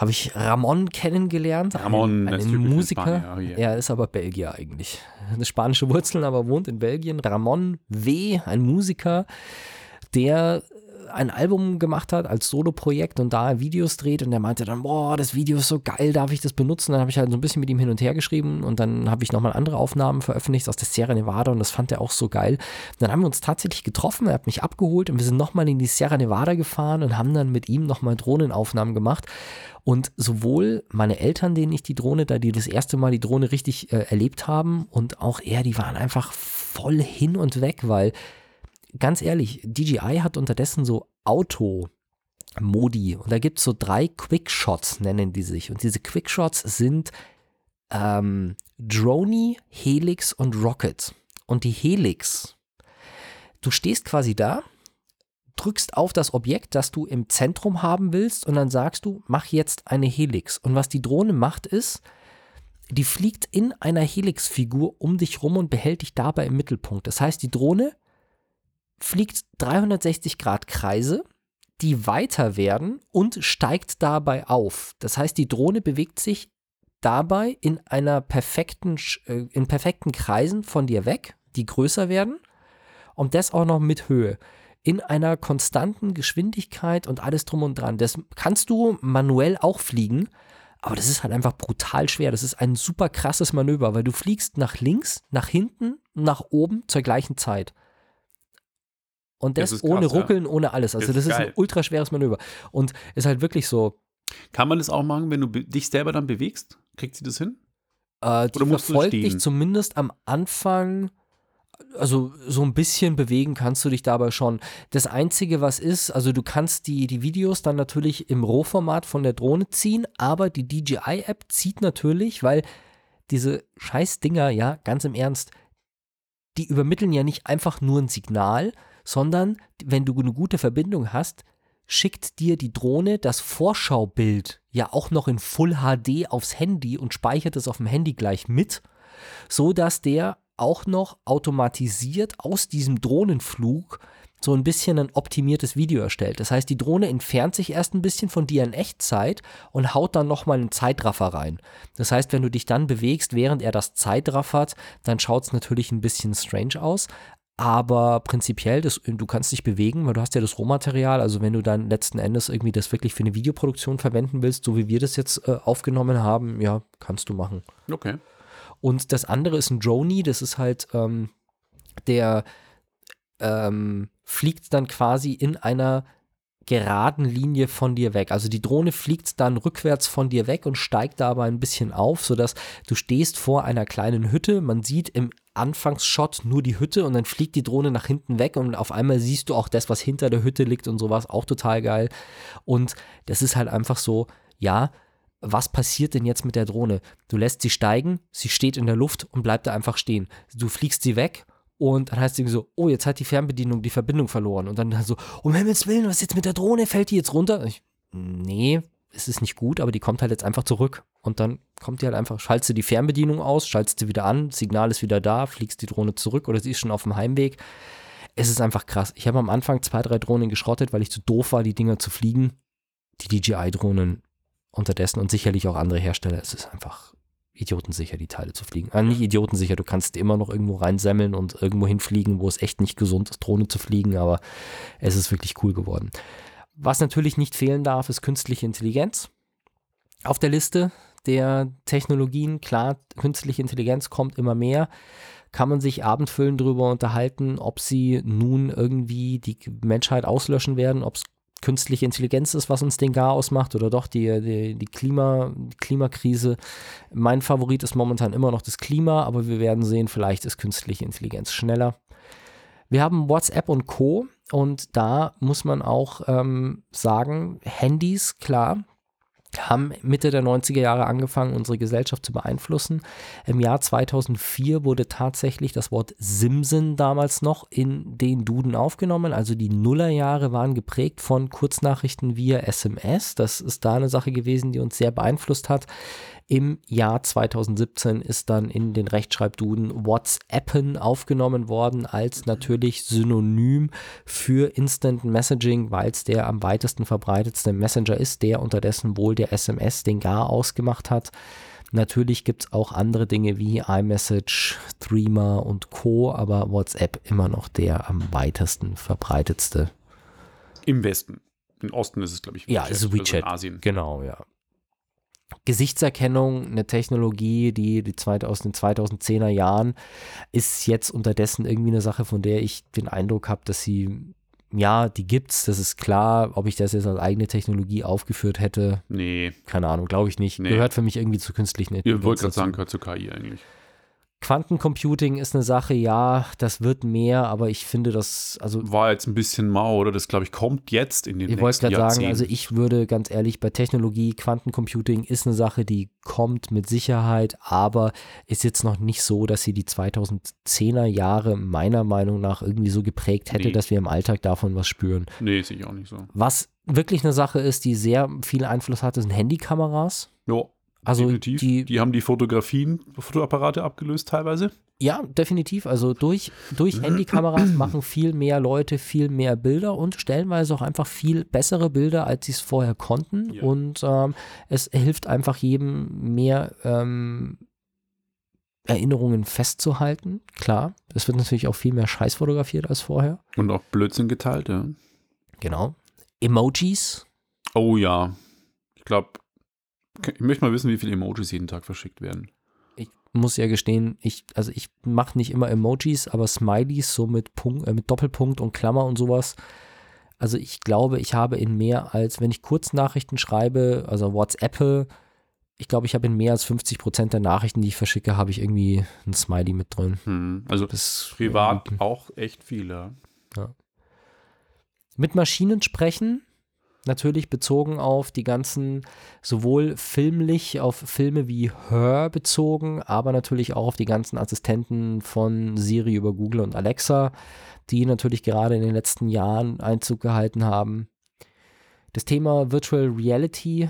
habe ich Ramon kennengelernt. Ramon, einen, ist einen Musiker. Spanien, oh yeah. Er ist aber Belgier eigentlich. Eine spanische Wurzeln, aber wohnt in Belgien. Ramon W., ein Musiker, der ein Album gemacht hat als Solo-Projekt und da Videos dreht und der meinte dann, boah, das Video ist so geil, darf ich das benutzen? Dann habe ich halt so ein bisschen mit ihm hin und her geschrieben und dann habe ich nochmal andere Aufnahmen veröffentlicht aus der Sierra Nevada und das fand er auch so geil. Und dann haben wir uns tatsächlich getroffen, er hat mich abgeholt und wir sind nochmal in die Sierra Nevada gefahren und haben dann mit ihm nochmal Drohnenaufnahmen gemacht. Und sowohl meine Eltern, denen ich die Drohne, da die das erste Mal die Drohne richtig äh, erlebt haben und auch er, die waren einfach voll hin und weg, weil ganz ehrlich, DJI hat unterdessen so Auto-Modi und da gibt es so drei Quickshots, nennen die sich. Und diese Quickshots sind ähm, Droney, Helix und Rocket. Und die Helix, du stehst quasi da, drückst auf das Objekt, das du im Zentrum haben willst und dann sagst du, mach jetzt eine Helix. Und was die Drohne macht ist, die fliegt in einer Helixfigur um dich rum und behält dich dabei im Mittelpunkt. Das heißt, die Drohne fliegt 360 Grad Kreise, die weiter werden und steigt dabei auf. Das heißt, die Drohne bewegt sich dabei in einer perfekten, äh, in perfekten Kreisen von dir weg, die größer werden und das auch noch mit Höhe. In einer konstanten Geschwindigkeit und alles drum und dran. Das kannst du manuell auch fliegen, aber das ist halt einfach brutal schwer. Das ist ein super krasses Manöver, weil du fliegst nach links, nach hinten, nach oben zur gleichen Zeit. Und das, ist krass, ohne ja. Ruckeln, ohne alles. Also Das das ist ist ein geil. ultra schweres Manöver. Und ist halt wirklich so, Kann man das auch machen, wenn du dich selber dann bewegst? Kriegt sie das hin? Äh, die Oder musst du verfolgt stehen? dich zumindest am Anfang. Also so ein bisschen bewegen kannst du dich dabei schon. Das Einzige, was ist, also du kannst die, die Videos dann natürlich im Rohformat von der Drohne ziehen, aber die DJI-App zieht natürlich, weil diese scheiß Dinger, ja, ganz im Ernst, die übermitteln ja nicht einfach nur ein Signal, sondern wenn du eine gute Verbindung hast, schickt dir die Drohne das Vorschaubild ja auch noch in Full HD aufs Handy und speichert es auf dem Handy gleich mit, so dass der auch noch automatisiert aus diesem Drohnenflug so ein bisschen ein optimiertes Video erstellt. Das heißt, die Drohne entfernt sich erst ein bisschen von dir in Echtzeit und haut dann nochmal einen Zeitraffer rein. Das heißt, wenn du dich dann bewegst, während er das Zeitraffert, dann schaut es natürlich ein bisschen strange aus. Aber prinzipiell, das, du kannst dich bewegen, weil du hast ja das Rohmaterial. Also wenn du dann letzten Endes irgendwie das wirklich für eine Videoproduktion verwenden willst, so wie wir das jetzt äh, aufgenommen haben, ja, kannst du machen. Okay. Und das andere ist ein Droney, das ist halt ähm, der ähm, fliegt dann quasi in einer geraden Linie von dir weg. Also die Drohne fliegt dann rückwärts von dir weg und steigt dabei ein bisschen auf, sodass du stehst vor einer kleinen Hütte. Man sieht im Anfangsshot nur die Hütte und dann fliegt die Drohne nach hinten weg und auf einmal siehst du auch das, was hinter der Hütte liegt und sowas. Auch total geil. Und das ist halt einfach so, ja, was passiert denn jetzt mit der Drohne? Du lässt sie steigen, sie steht in der Luft und bleibt da einfach stehen. Du fliegst sie weg und dann heißt es irgendwie so, oh, jetzt hat die Fernbedienung die Verbindung verloren. Und dann so, um Himmels Willen, was ist jetzt mit der Drohne? Fällt die jetzt runter? Ich, nee, es ist nicht gut, aber die kommt halt jetzt einfach zurück. Und dann kommt die halt einfach, schaltest du die Fernbedienung aus, schaltest sie wieder an, Signal ist wieder da, fliegst die Drohne zurück oder sie ist schon auf dem Heimweg. Es ist einfach krass. Ich habe am Anfang zwei, drei Drohnen geschrottet, weil ich zu doof war, die Dinger zu fliegen. Die DJI-Drohnen unterdessen und sicherlich auch andere Hersteller. Es ist einfach idiotensicher, die Teile zu fliegen. Ah, nicht idiotensicher, du kannst immer noch irgendwo reinsemmeln und irgendwo hinfliegen, wo es echt nicht gesund ist, Drohne zu fliegen, aber es ist wirklich cool geworden. Was natürlich nicht fehlen darf, ist künstliche Intelligenz. Auf der Liste der Technologien, klar, künstliche Intelligenz kommt immer mehr. Kann man sich abendfüllend darüber unterhalten, ob sie nun irgendwie die Menschheit auslöschen werden, ob es künstliche Intelligenz ist, was uns den Chaos macht oder doch die, die, die, Klima, die Klimakrise. Mein Favorit ist momentan immer noch das Klima, aber wir werden sehen, vielleicht ist künstliche Intelligenz schneller. Wir haben WhatsApp und Co. Und da muss man auch ähm, sagen, Handys, klar, haben Mitte der 90er Jahre angefangen, unsere Gesellschaft zu beeinflussen. Im Jahr 2004 wurde tatsächlich das Wort Simsen damals noch in den Duden aufgenommen. Also die Nullerjahre waren geprägt von Kurznachrichten via SMS. Das ist da eine Sache gewesen, die uns sehr beeinflusst hat. Im Jahr 2017 ist dann in den Rechtschreibduden WhatsAppen aufgenommen worden als natürlich Synonym für Instant Messaging, weil es der am weitesten verbreitetste Messenger ist, der unterdessen wohl der SMS den Gar ausgemacht hat. Natürlich gibt es auch andere Dinge wie iMessage, Threema und Co., aber WhatsApp immer noch der am weitesten verbreitetste. Im Westen. Im Osten ist es, glaube ich, WeChat. Ja, ist also WeChat. Also Asien. Genau, ja. Gesichtserkennung, eine Technologie, die, die aus den 2010er Jahren ist jetzt unterdessen irgendwie eine Sache, von der ich den Eindruck habe, dass sie, ja, die gibt's, das ist klar. Ob ich das jetzt als eigene Technologie aufgeführt hätte, nee. Keine Ahnung, glaube ich nicht. Nee. Gehört für mich irgendwie zu künstlichen Intelligenz. Ihr wollt gerade sagen, gehört zu KI eigentlich. Quantencomputing ist eine Sache, ja, das wird mehr, aber ich finde das, also. War jetzt ein bisschen mau, oder? Das, glaube ich, kommt jetzt in den ich nächsten Ich wollte gerade sagen, also ich würde ganz ehrlich, bei Technologie, Quantencomputing ist eine Sache, die kommt mit Sicherheit, aber ist jetzt noch nicht so, dass sie die 2010er Jahre meiner Meinung nach irgendwie so geprägt hätte, nee. dass wir im Alltag davon was spüren. Nee, sehe ich auch nicht so. Was wirklich eine Sache ist, die sehr viel Einfluss hatte, sind Handykameras. Ja. Also definitiv. Die, die haben die Fotografien, Fotoapparate abgelöst teilweise. Ja, definitiv. Also durch, durch Handykameras machen viel mehr Leute viel mehr Bilder und stellenweise auch einfach viel bessere Bilder, als sie es vorher konnten. Ja. Und ähm, es hilft einfach jedem mehr ähm, Erinnerungen festzuhalten. Klar, es wird natürlich auch viel mehr Scheiß fotografiert als vorher. Und auch Blödsinn geteilt, ja. Genau. Emojis. Oh ja. Ich glaube, ich möchte mal wissen, wie viele Emojis jeden Tag verschickt werden. Ich muss ja gestehen, ich, also ich mache nicht immer Emojis, aber Smileys so mit, Punkt, äh, mit Doppelpunkt und Klammer und sowas. Also ich glaube, ich habe in mehr als, wenn ich Kurznachrichten schreibe, also WhatsApp, ich glaube, ich habe in mehr als 50 Prozent der Nachrichten, die ich verschicke, habe ich irgendwie ein Smiley mit drin. Hm, also das privat auch echt viele. Ja. Mit Maschinen sprechen natürlich bezogen auf die ganzen, sowohl filmlich auf Filme wie Her bezogen, aber natürlich auch auf die ganzen Assistenten von Siri über Google und Alexa, die natürlich gerade in den letzten Jahren Einzug gehalten haben. Das Thema Virtual Reality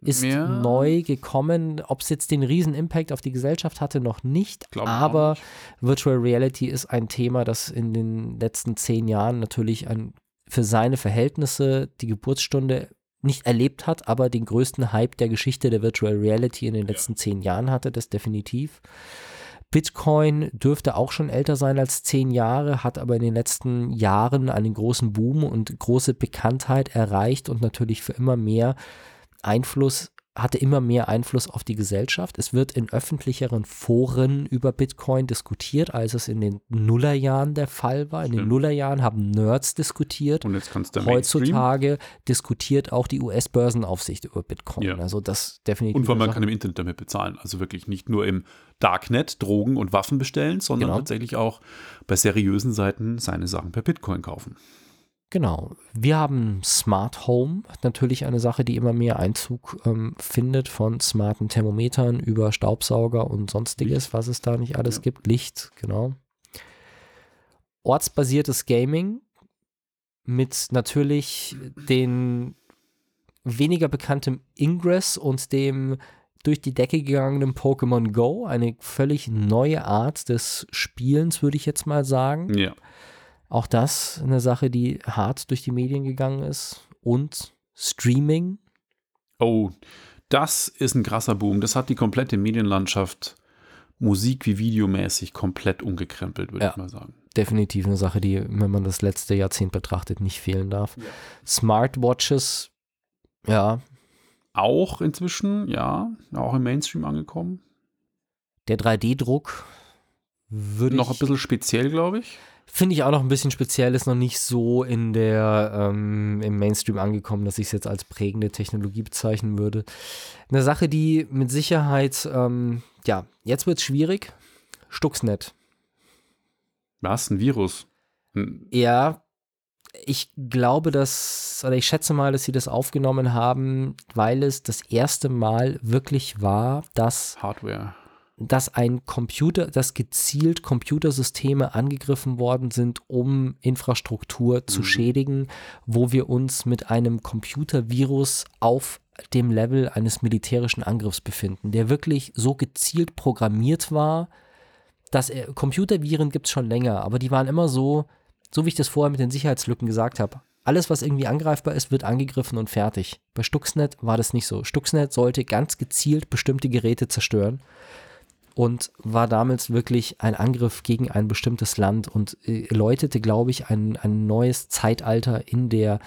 ist ja. neu gekommen. Ob es jetzt den riesen Impact auf die Gesellschaft hatte, noch nicht. Glaub aber nicht. Virtual Reality ist ein Thema, das in den letzten zehn Jahren natürlich ein für seine Verhältnisse die Geburtsstunde nicht erlebt hat, aber den größten Hype der Geschichte der Virtual Reality in den letzten ja. zehn Jahren hatte, das definitiv. Bitcoin dürfte auch schon älter sein als zehn Jahre, hat aber in den letzten Jahren einen großen Boom und große Bekanntheit erreicht und natürlich für immer mehr Einfluss hatte immer mehr Einfluss auf die Gesellschaft. Es wird in öffentlicheren Foren über Bitcoin diskutiert, als es in den Nullerjahren der Fall war. In Stimmt. den Nullerjahren haben Nerds diskutiert. Und jetzt kannst du Heutzutage Mainstream. diskutiert auch die US-Börsenaufsicht über Bitcoin. Ja. Also das definitiv. Und weil man kann im Internet damit bezahlen. Also wirklich nicht nur im Darknet Drogen und Waffen bestellen, sondern genau. tatsächlich auch bei seriösen Seiten seine Sachen per Bitcoin kaufen. Genau. Wir haben Smart Home, natürlich eine Sache, die immer mehr Einzug ähm, findet, von smarten Thermometern über Staubsauger und sonstiges, was es da nicht alles Ja. gibt. Licht, genau. Ortsbasiertes Gaming mit natürlich den weniger bekanntem Ingress und dem durch die Decke gegangenen Pokémon Go. Eine völlig neue Art des Spielens, würde ich jetzt mal sagen. Ja. Auch das eine Sache, die hart durch die Medien gegangen ist. Und Streaming. Oh, das ist ein krasser Boom. Das hat die komplette Medienlandschaft Musik- wie videomäßig komplett umgekrempelt, würde Ja. ich mal sagen. Definitiv eine Sache, die, wenn man das letzte Jahrzehnt betrachtet, nicht fehlen darf. Smartwatches, ja, Auch inzwischen, ja, auch im Mainstream angekommen. der 3D-Druck würde Noch ein ich, bisschen speziell, glaube ich. Finde ich auch noch ein bisschen speziell, ist noch nicht so in der, ähm, im Mainstream angekommen, dass ich es jetzt als prägende Technologie bezeichnen würde. Eine Sache, die mit Sicherheit, ähm, ja, jetzt wird es schwierig. Stuxnet. Was? Ein Virus? Ein- Ja, ich glaube, dass, oder ich schätze mal, dass sie das aufgenommen haben, weil es das erste Mal wirklich war, dass, Hardware. Dass ein Computer, dass gezielt Computersysteme angegriffen worden sind, um Infrastruktur zu Mhm. schädigen, wo wir uns mit einem Computervirus auf dem Level eines militärischen Angriffs befinden, der wirklich so gezielt programmiert war, dass er, Computerviren gibt es schon länger, aber die waren immer so, so wie ich das vorher mit den Sicherheitslücken gesagt habe. Alles, was irgendwie angreifbar ist, wird angegriffen und fertig. Bei Stuxnet war das nicht so. Stuxnet sollte ganz gezielt bestimmte Geräte zerstören und war damals wirklich ein Angriff gegen ein bestimmtes Land und äh, läutete, glaube ich, ein, ein neues Zeitalter in der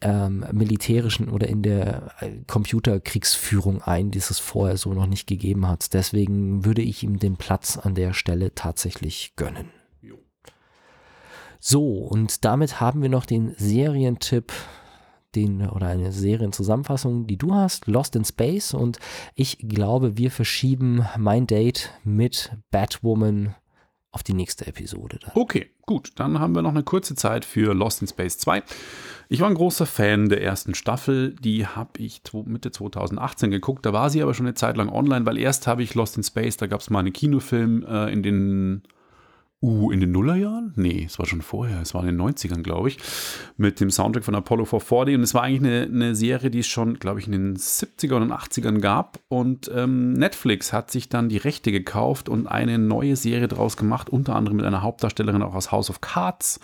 ähm, militärischen oder in der äh, Computerkriegsführung ein, die es vorher so noch nicht gegeben hat. Deswegen würde ich ihm den Platz an der Stelle tatsächlich gönnen. Jo. So, und damit haben wir noch den Serientipp, den oder eine Serienzusammenfassung, die du hast, Lost in Space. Und ich glaube, wir verschieben mein Date mit Batwoman auf die nächste Episode. Dann. Okay, gut. Dann haben wir noch eine kurze Zeit für Lost in Space 2. Ich war ein großer Fan der ersten Staffel. Die habe ich Mitte 2018 geguckt. Da war sie aber schon eine Zeit lang online, weil erst habe ich Lost in Space, da gab es mal einen Kinofilm äh, in den Uh, in den Nullerjahren? Nee, es war schon vorher. Es war in den 90ern, glaube ich. Mit dem Soundtrack von Apollo 440. Und es war eigentlich eine, eine Serie, die es schon, glaube ich, in den 70ern und 80ern gab. Und ähm, Netflix hat sich dann die Rechte gekauft und eine neue Serie draus gemacht. Unter anderem mit einer Hauptdarstellerin auch aus House of Cards.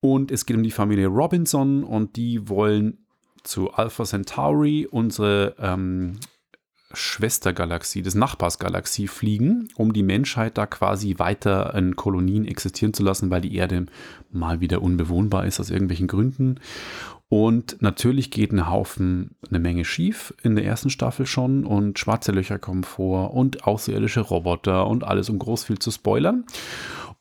Und es geht um die Familie Robinson und die wollen zu Alpha Centauri, unsere ähm, Schwestergalaxie, des Nachbarsgalaxie fliegen, um die Menschheit da quasi weiter in Kolonien existieren zu lassen, weil die Erde mal wieder unbewohnbar ist aus irgendwelchen Gründen. Und natürlich geht ein Haufen, eine Menge schief in der ersten Staffel schon und schwarze Löcher kommen vor und außerirdische Roboter und alles, um groß viel zu spoilern.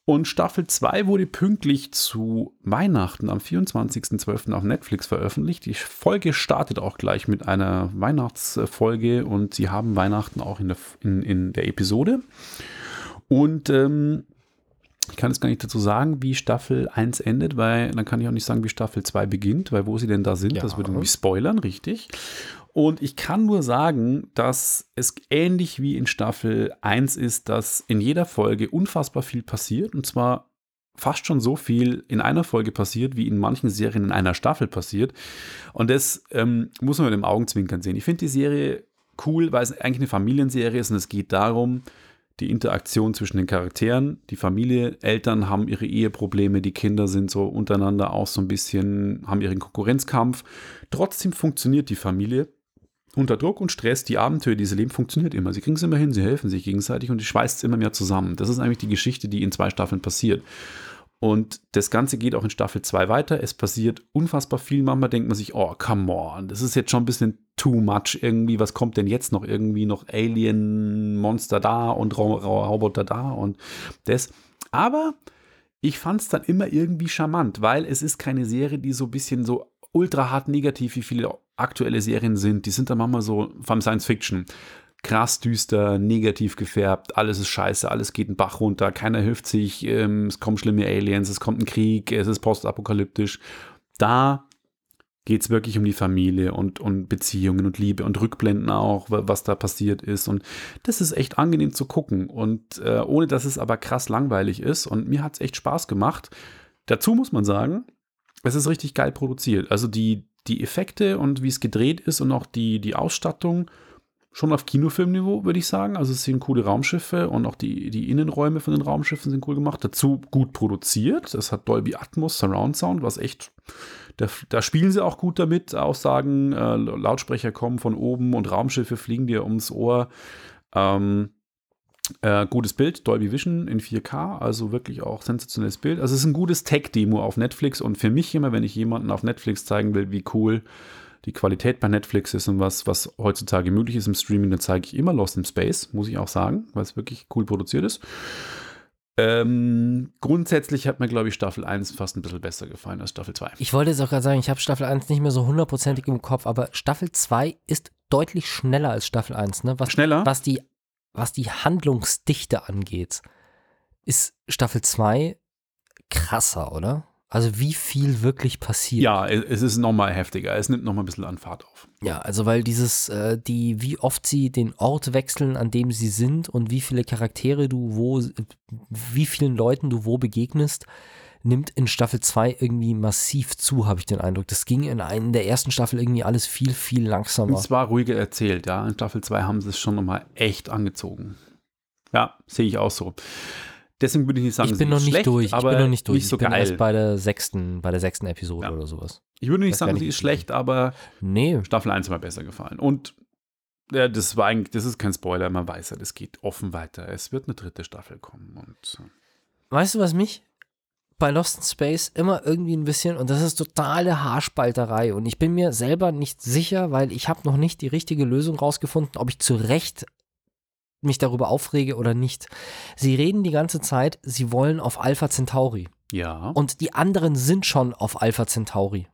Und Staffel 2 wurde pünktlich zu Weihnachten am 24.12. auf Netflix veröffentlicht. Die Folge startet auch gleich mit einer Weihnachtsfolge und sie haben Weihnachten auch in der, in, in der Episode. Und ähm, ich kann jetzt gar nicht dazu sagen, wie Staffel 1 endet, weil dann kann ich auch nicht sagen, wie Staffel 2 beginnt, weil wo sie denn da sind, Ja. das würde nämlich spoilern, richtig. Und ich kann nur sagen, dass es ähnlich wie in Staffel 1 ist, dass in jeder Folge unfassbar viel passiert. Und zwar fast schon so viel in einer Folge passiert, wie in manchen Serien in einer Staffel passiert. Und das ähm, muss man mit dem Augenzwinkern sehen. Ich finde die Serie cool, weil es eigentlich eine Familienserie ist und es geht darum, die Interaktion zwischen den Charakteren, die Familie, Eltern haben ihre Eheprobleme, die Kinder sind so untereinander auch so ein bisschen, haben ihren Konkurrenzkampf. Trotzdem funktioniert die Familie unter Druck und Stress, die Abenteuer, die sie leben, funktioniert immer. Sie kriegen es immer hin, sie helfen sich gegenseitig und die schweißt es immer mehr zusammen. Das ist eigentlich die Geschichte, die in zwei Staffeln passiert. Und das Ganze geht auch in Staffel 2 weiter. Es passiert unfassbar viel. Manchmal denkt man sich, oh, come on, das ist jetzt schon ein bisschen too much irgendwie. Was kommt denn jetzt noch? Irgendwie noch Alien-Monster da und Ro Ro Roboter da und das. Aber ich fand es dann immer irgendwie charmant, weil es ist keine Serie, die so ein bisschen so ultra hart negativ, wie viele aktuelle Serien sind. Die sind dann manchmal so, vor allem Science Fiction, krass düster, negativ gefärbt, alles ist scheiße, alles geht einen Bach runter, keiner hilft sich, ähm, es kommen schlimme Aliens, es kommt ein Krieg, es ist postapokalyptisch. Da geht es wirklich um die Familie und, und Beziehungen und Liebe und Rückblenden auch, wa- was da passiert ist. Und das ist echt angenehm zu gucken. Und äh, ohne dass es aber krass langweilig ist. Und mir hat es echt Spaß gemacht. Dazu muss man sagen, es ist richtig geil produziert. Also die, die Effekte und wie es gedreht ist und auch die, die Ausstattung schon auf Kinofilmniveau, würde ich sagen. Also es sind coole Raumschiffe und auch die, die Innenräume von den Raumschiffen sind cool gemacht. Dazu gut produziert. Das hat Dolby Atmos Surround Sound, was echt, da, da spielen sie auch gut damit. Aussagen, äh, Lautsprecher kommen von oben und Raumschiffe fliegen dir ums Ohr. Ähm, äh, gutes Bild, Dolby Vision in 4K, also wirklich auch sensationelles Bild. Also es ist ein gutes Tech-Demo auf Netflix und für mich immer, wenn ich jemanden auf Netflix zeigen will, wie cool die Qualität bei Netflix ist und was, was heutzutage möglich ist im Streaming, dann zeige ich immer Lost in Space, muss ich auch sagen, weil es wirklich cool produziert ist. Ähm, grundsätzlich hat mir, glaube ich, Staffel 1 fast ein bisschen besser gefallen als Staffel 2. Ich wollte jetzt auch gerade sagen, ich habe Staffel 1 nicht mehr so hundertprozentig im Kopf, aber Staffel 2 ist deutlich schneller als Staffel 1, ne? Was, Schneller? Was die, was die Handlungsdichte angeht, ist Staffel 2 krasser, oder? Also wie viel wirklich passiert. Ja, es ist nochmal heftiger. Es nimmt nochmal ein bisschen an Fahrt auf. Ja, also weil dieses, äh, die, wie oft sie den Ort wechseln, an dem sie sind und wie viele Charaktere du wo, wie vielen Leuten du wo begegnest, nimmt in Staffel 2 irgendwie massiv zu, habe ich den Eindruck. Das ging in, in der ersten Staffel irgendwie alles viel, viel langsamer. Und zwar ruhiger erzählt, ja. In Staffel 2 haben sie es schon nochmal echt angezogen. Ja, sehe ich auch so. Deswegen würde ich nicht sagen, Ich bin noch ist nicht schlecht, durch. Ich aber bin noch nicht durch. Nicht so ich bin geil. erst bei der sechsten, bei der sechsten Episode Ja. oder sowas. ich würde nicht gar sagen, sie ist schlecht, aber Nee, Staffel 1 hat mir besser gefallen. Und ja, das war eigentlich, das ist kein Spoiler, man weiß ja, das geht offen weiter. Es wird eine dritte Staffel kommen. Und äh, Weißt du, was mich bei Lost in Space immer irgendwie ein bisschen, und das ist totale Haarspalterei, und ich bin mir selber nicht sicher, weil ich habe noch nicht die richtige Lösung rausgefunden, ob ich zu Recht mich darüber aufrege oder nicht. Sie reden die ganze Zeit, sie wollen auf Alpha Centauri. ja, Und die anderen sind schon auf Alpha Centauri.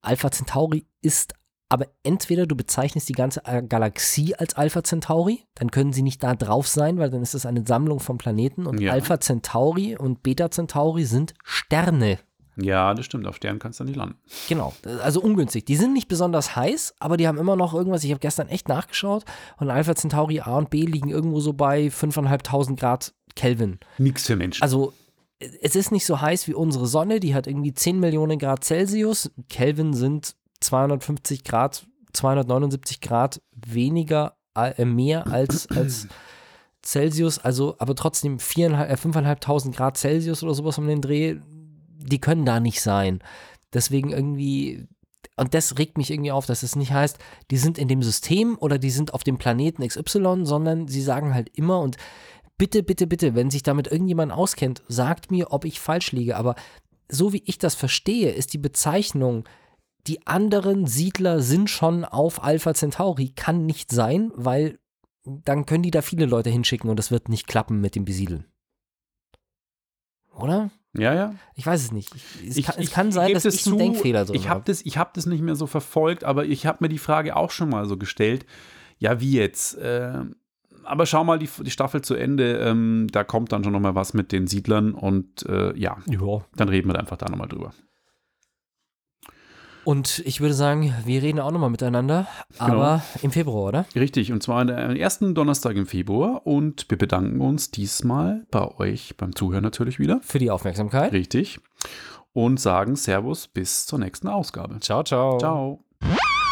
Alpha Centauri ist aber entweder du bezeichnest die ganze äh, Galaxie als Alpha Centauri, dann können sie nicht da drauf sein, weil dann ist es eine Sammlung von Planeten und Ja. Alpha Centauri und Beta Centauri sind Sterne. ja, das stimmt. Auf Stern kannst du nicht landen. Genau, also ungünstig. Die sind nicht besonders heiß, aber die haben immer noch irgendwas. Ich habe gestern echt nachgeschaut und Alpha Centauri A und B liegen irgendwo so bei 5.500 Grad Kelvin. Nix für Menschen. Also es ist nicht so heiß wie unsere Sonne, die hat irgendwie 10 Millionen Grad Celsius. Kelvin sind 250 Grad, 279 Grad weniger, äh, mehr als, als Celsius, also aber trotzdem 4.500 äh, 5.500 Grad Celsius oder sowas um den Dreh, die können da nicht sein. Deswegen irgendwie, und das regt mich irgendwie auf, dass es nicht heißt, die sind in dem System oder die sind auf dem Planeten XY, sondern sie sagen halt immer und bitte, bitte, bitte, wenn sich damit irgendjemand auskennt, sagt mir, ob ich falsch liege. Aber so wie ich das verstehe, ist die Bezeichnung, die anderen Siedler sind schon auf Alpha Centauri, kann nicht sein, weil dann können die da viele Leute hinschicken und es wird nicht klappen mit dem Besiedeln. Oder? ja, ja. Ich weiß es nicht. Es, Ich- kann, es ich kann sein, dass das ich einen zu, Denkfehler drin Ich habe das, ich hab das nicht mehr so verfolgt, aber ich habe mir die Frage auch schon mal so gestellt. Ja, wie jetzt? Äh, aber schau mal die, die Staffel zu Ende. Ähm, da kommt dann schon noch mal was mit den Siedlern und äh, ja, Ja. dann reden wir einfach da noch mal drüber. Und ich würde sagen, wir reden auch nochmal miteinander, Genau. aber im Februar, oder? Richtig, und zwar am ersten Donnerstag im Februar und wir bedanken uns diesmal bei euch beim Zuhören natürlich wieder. Für die Aufmerksamkeit. Richtig. Und sagen Servus bis zur nächsten Ausgabe. Ciao, ciao. Ciao.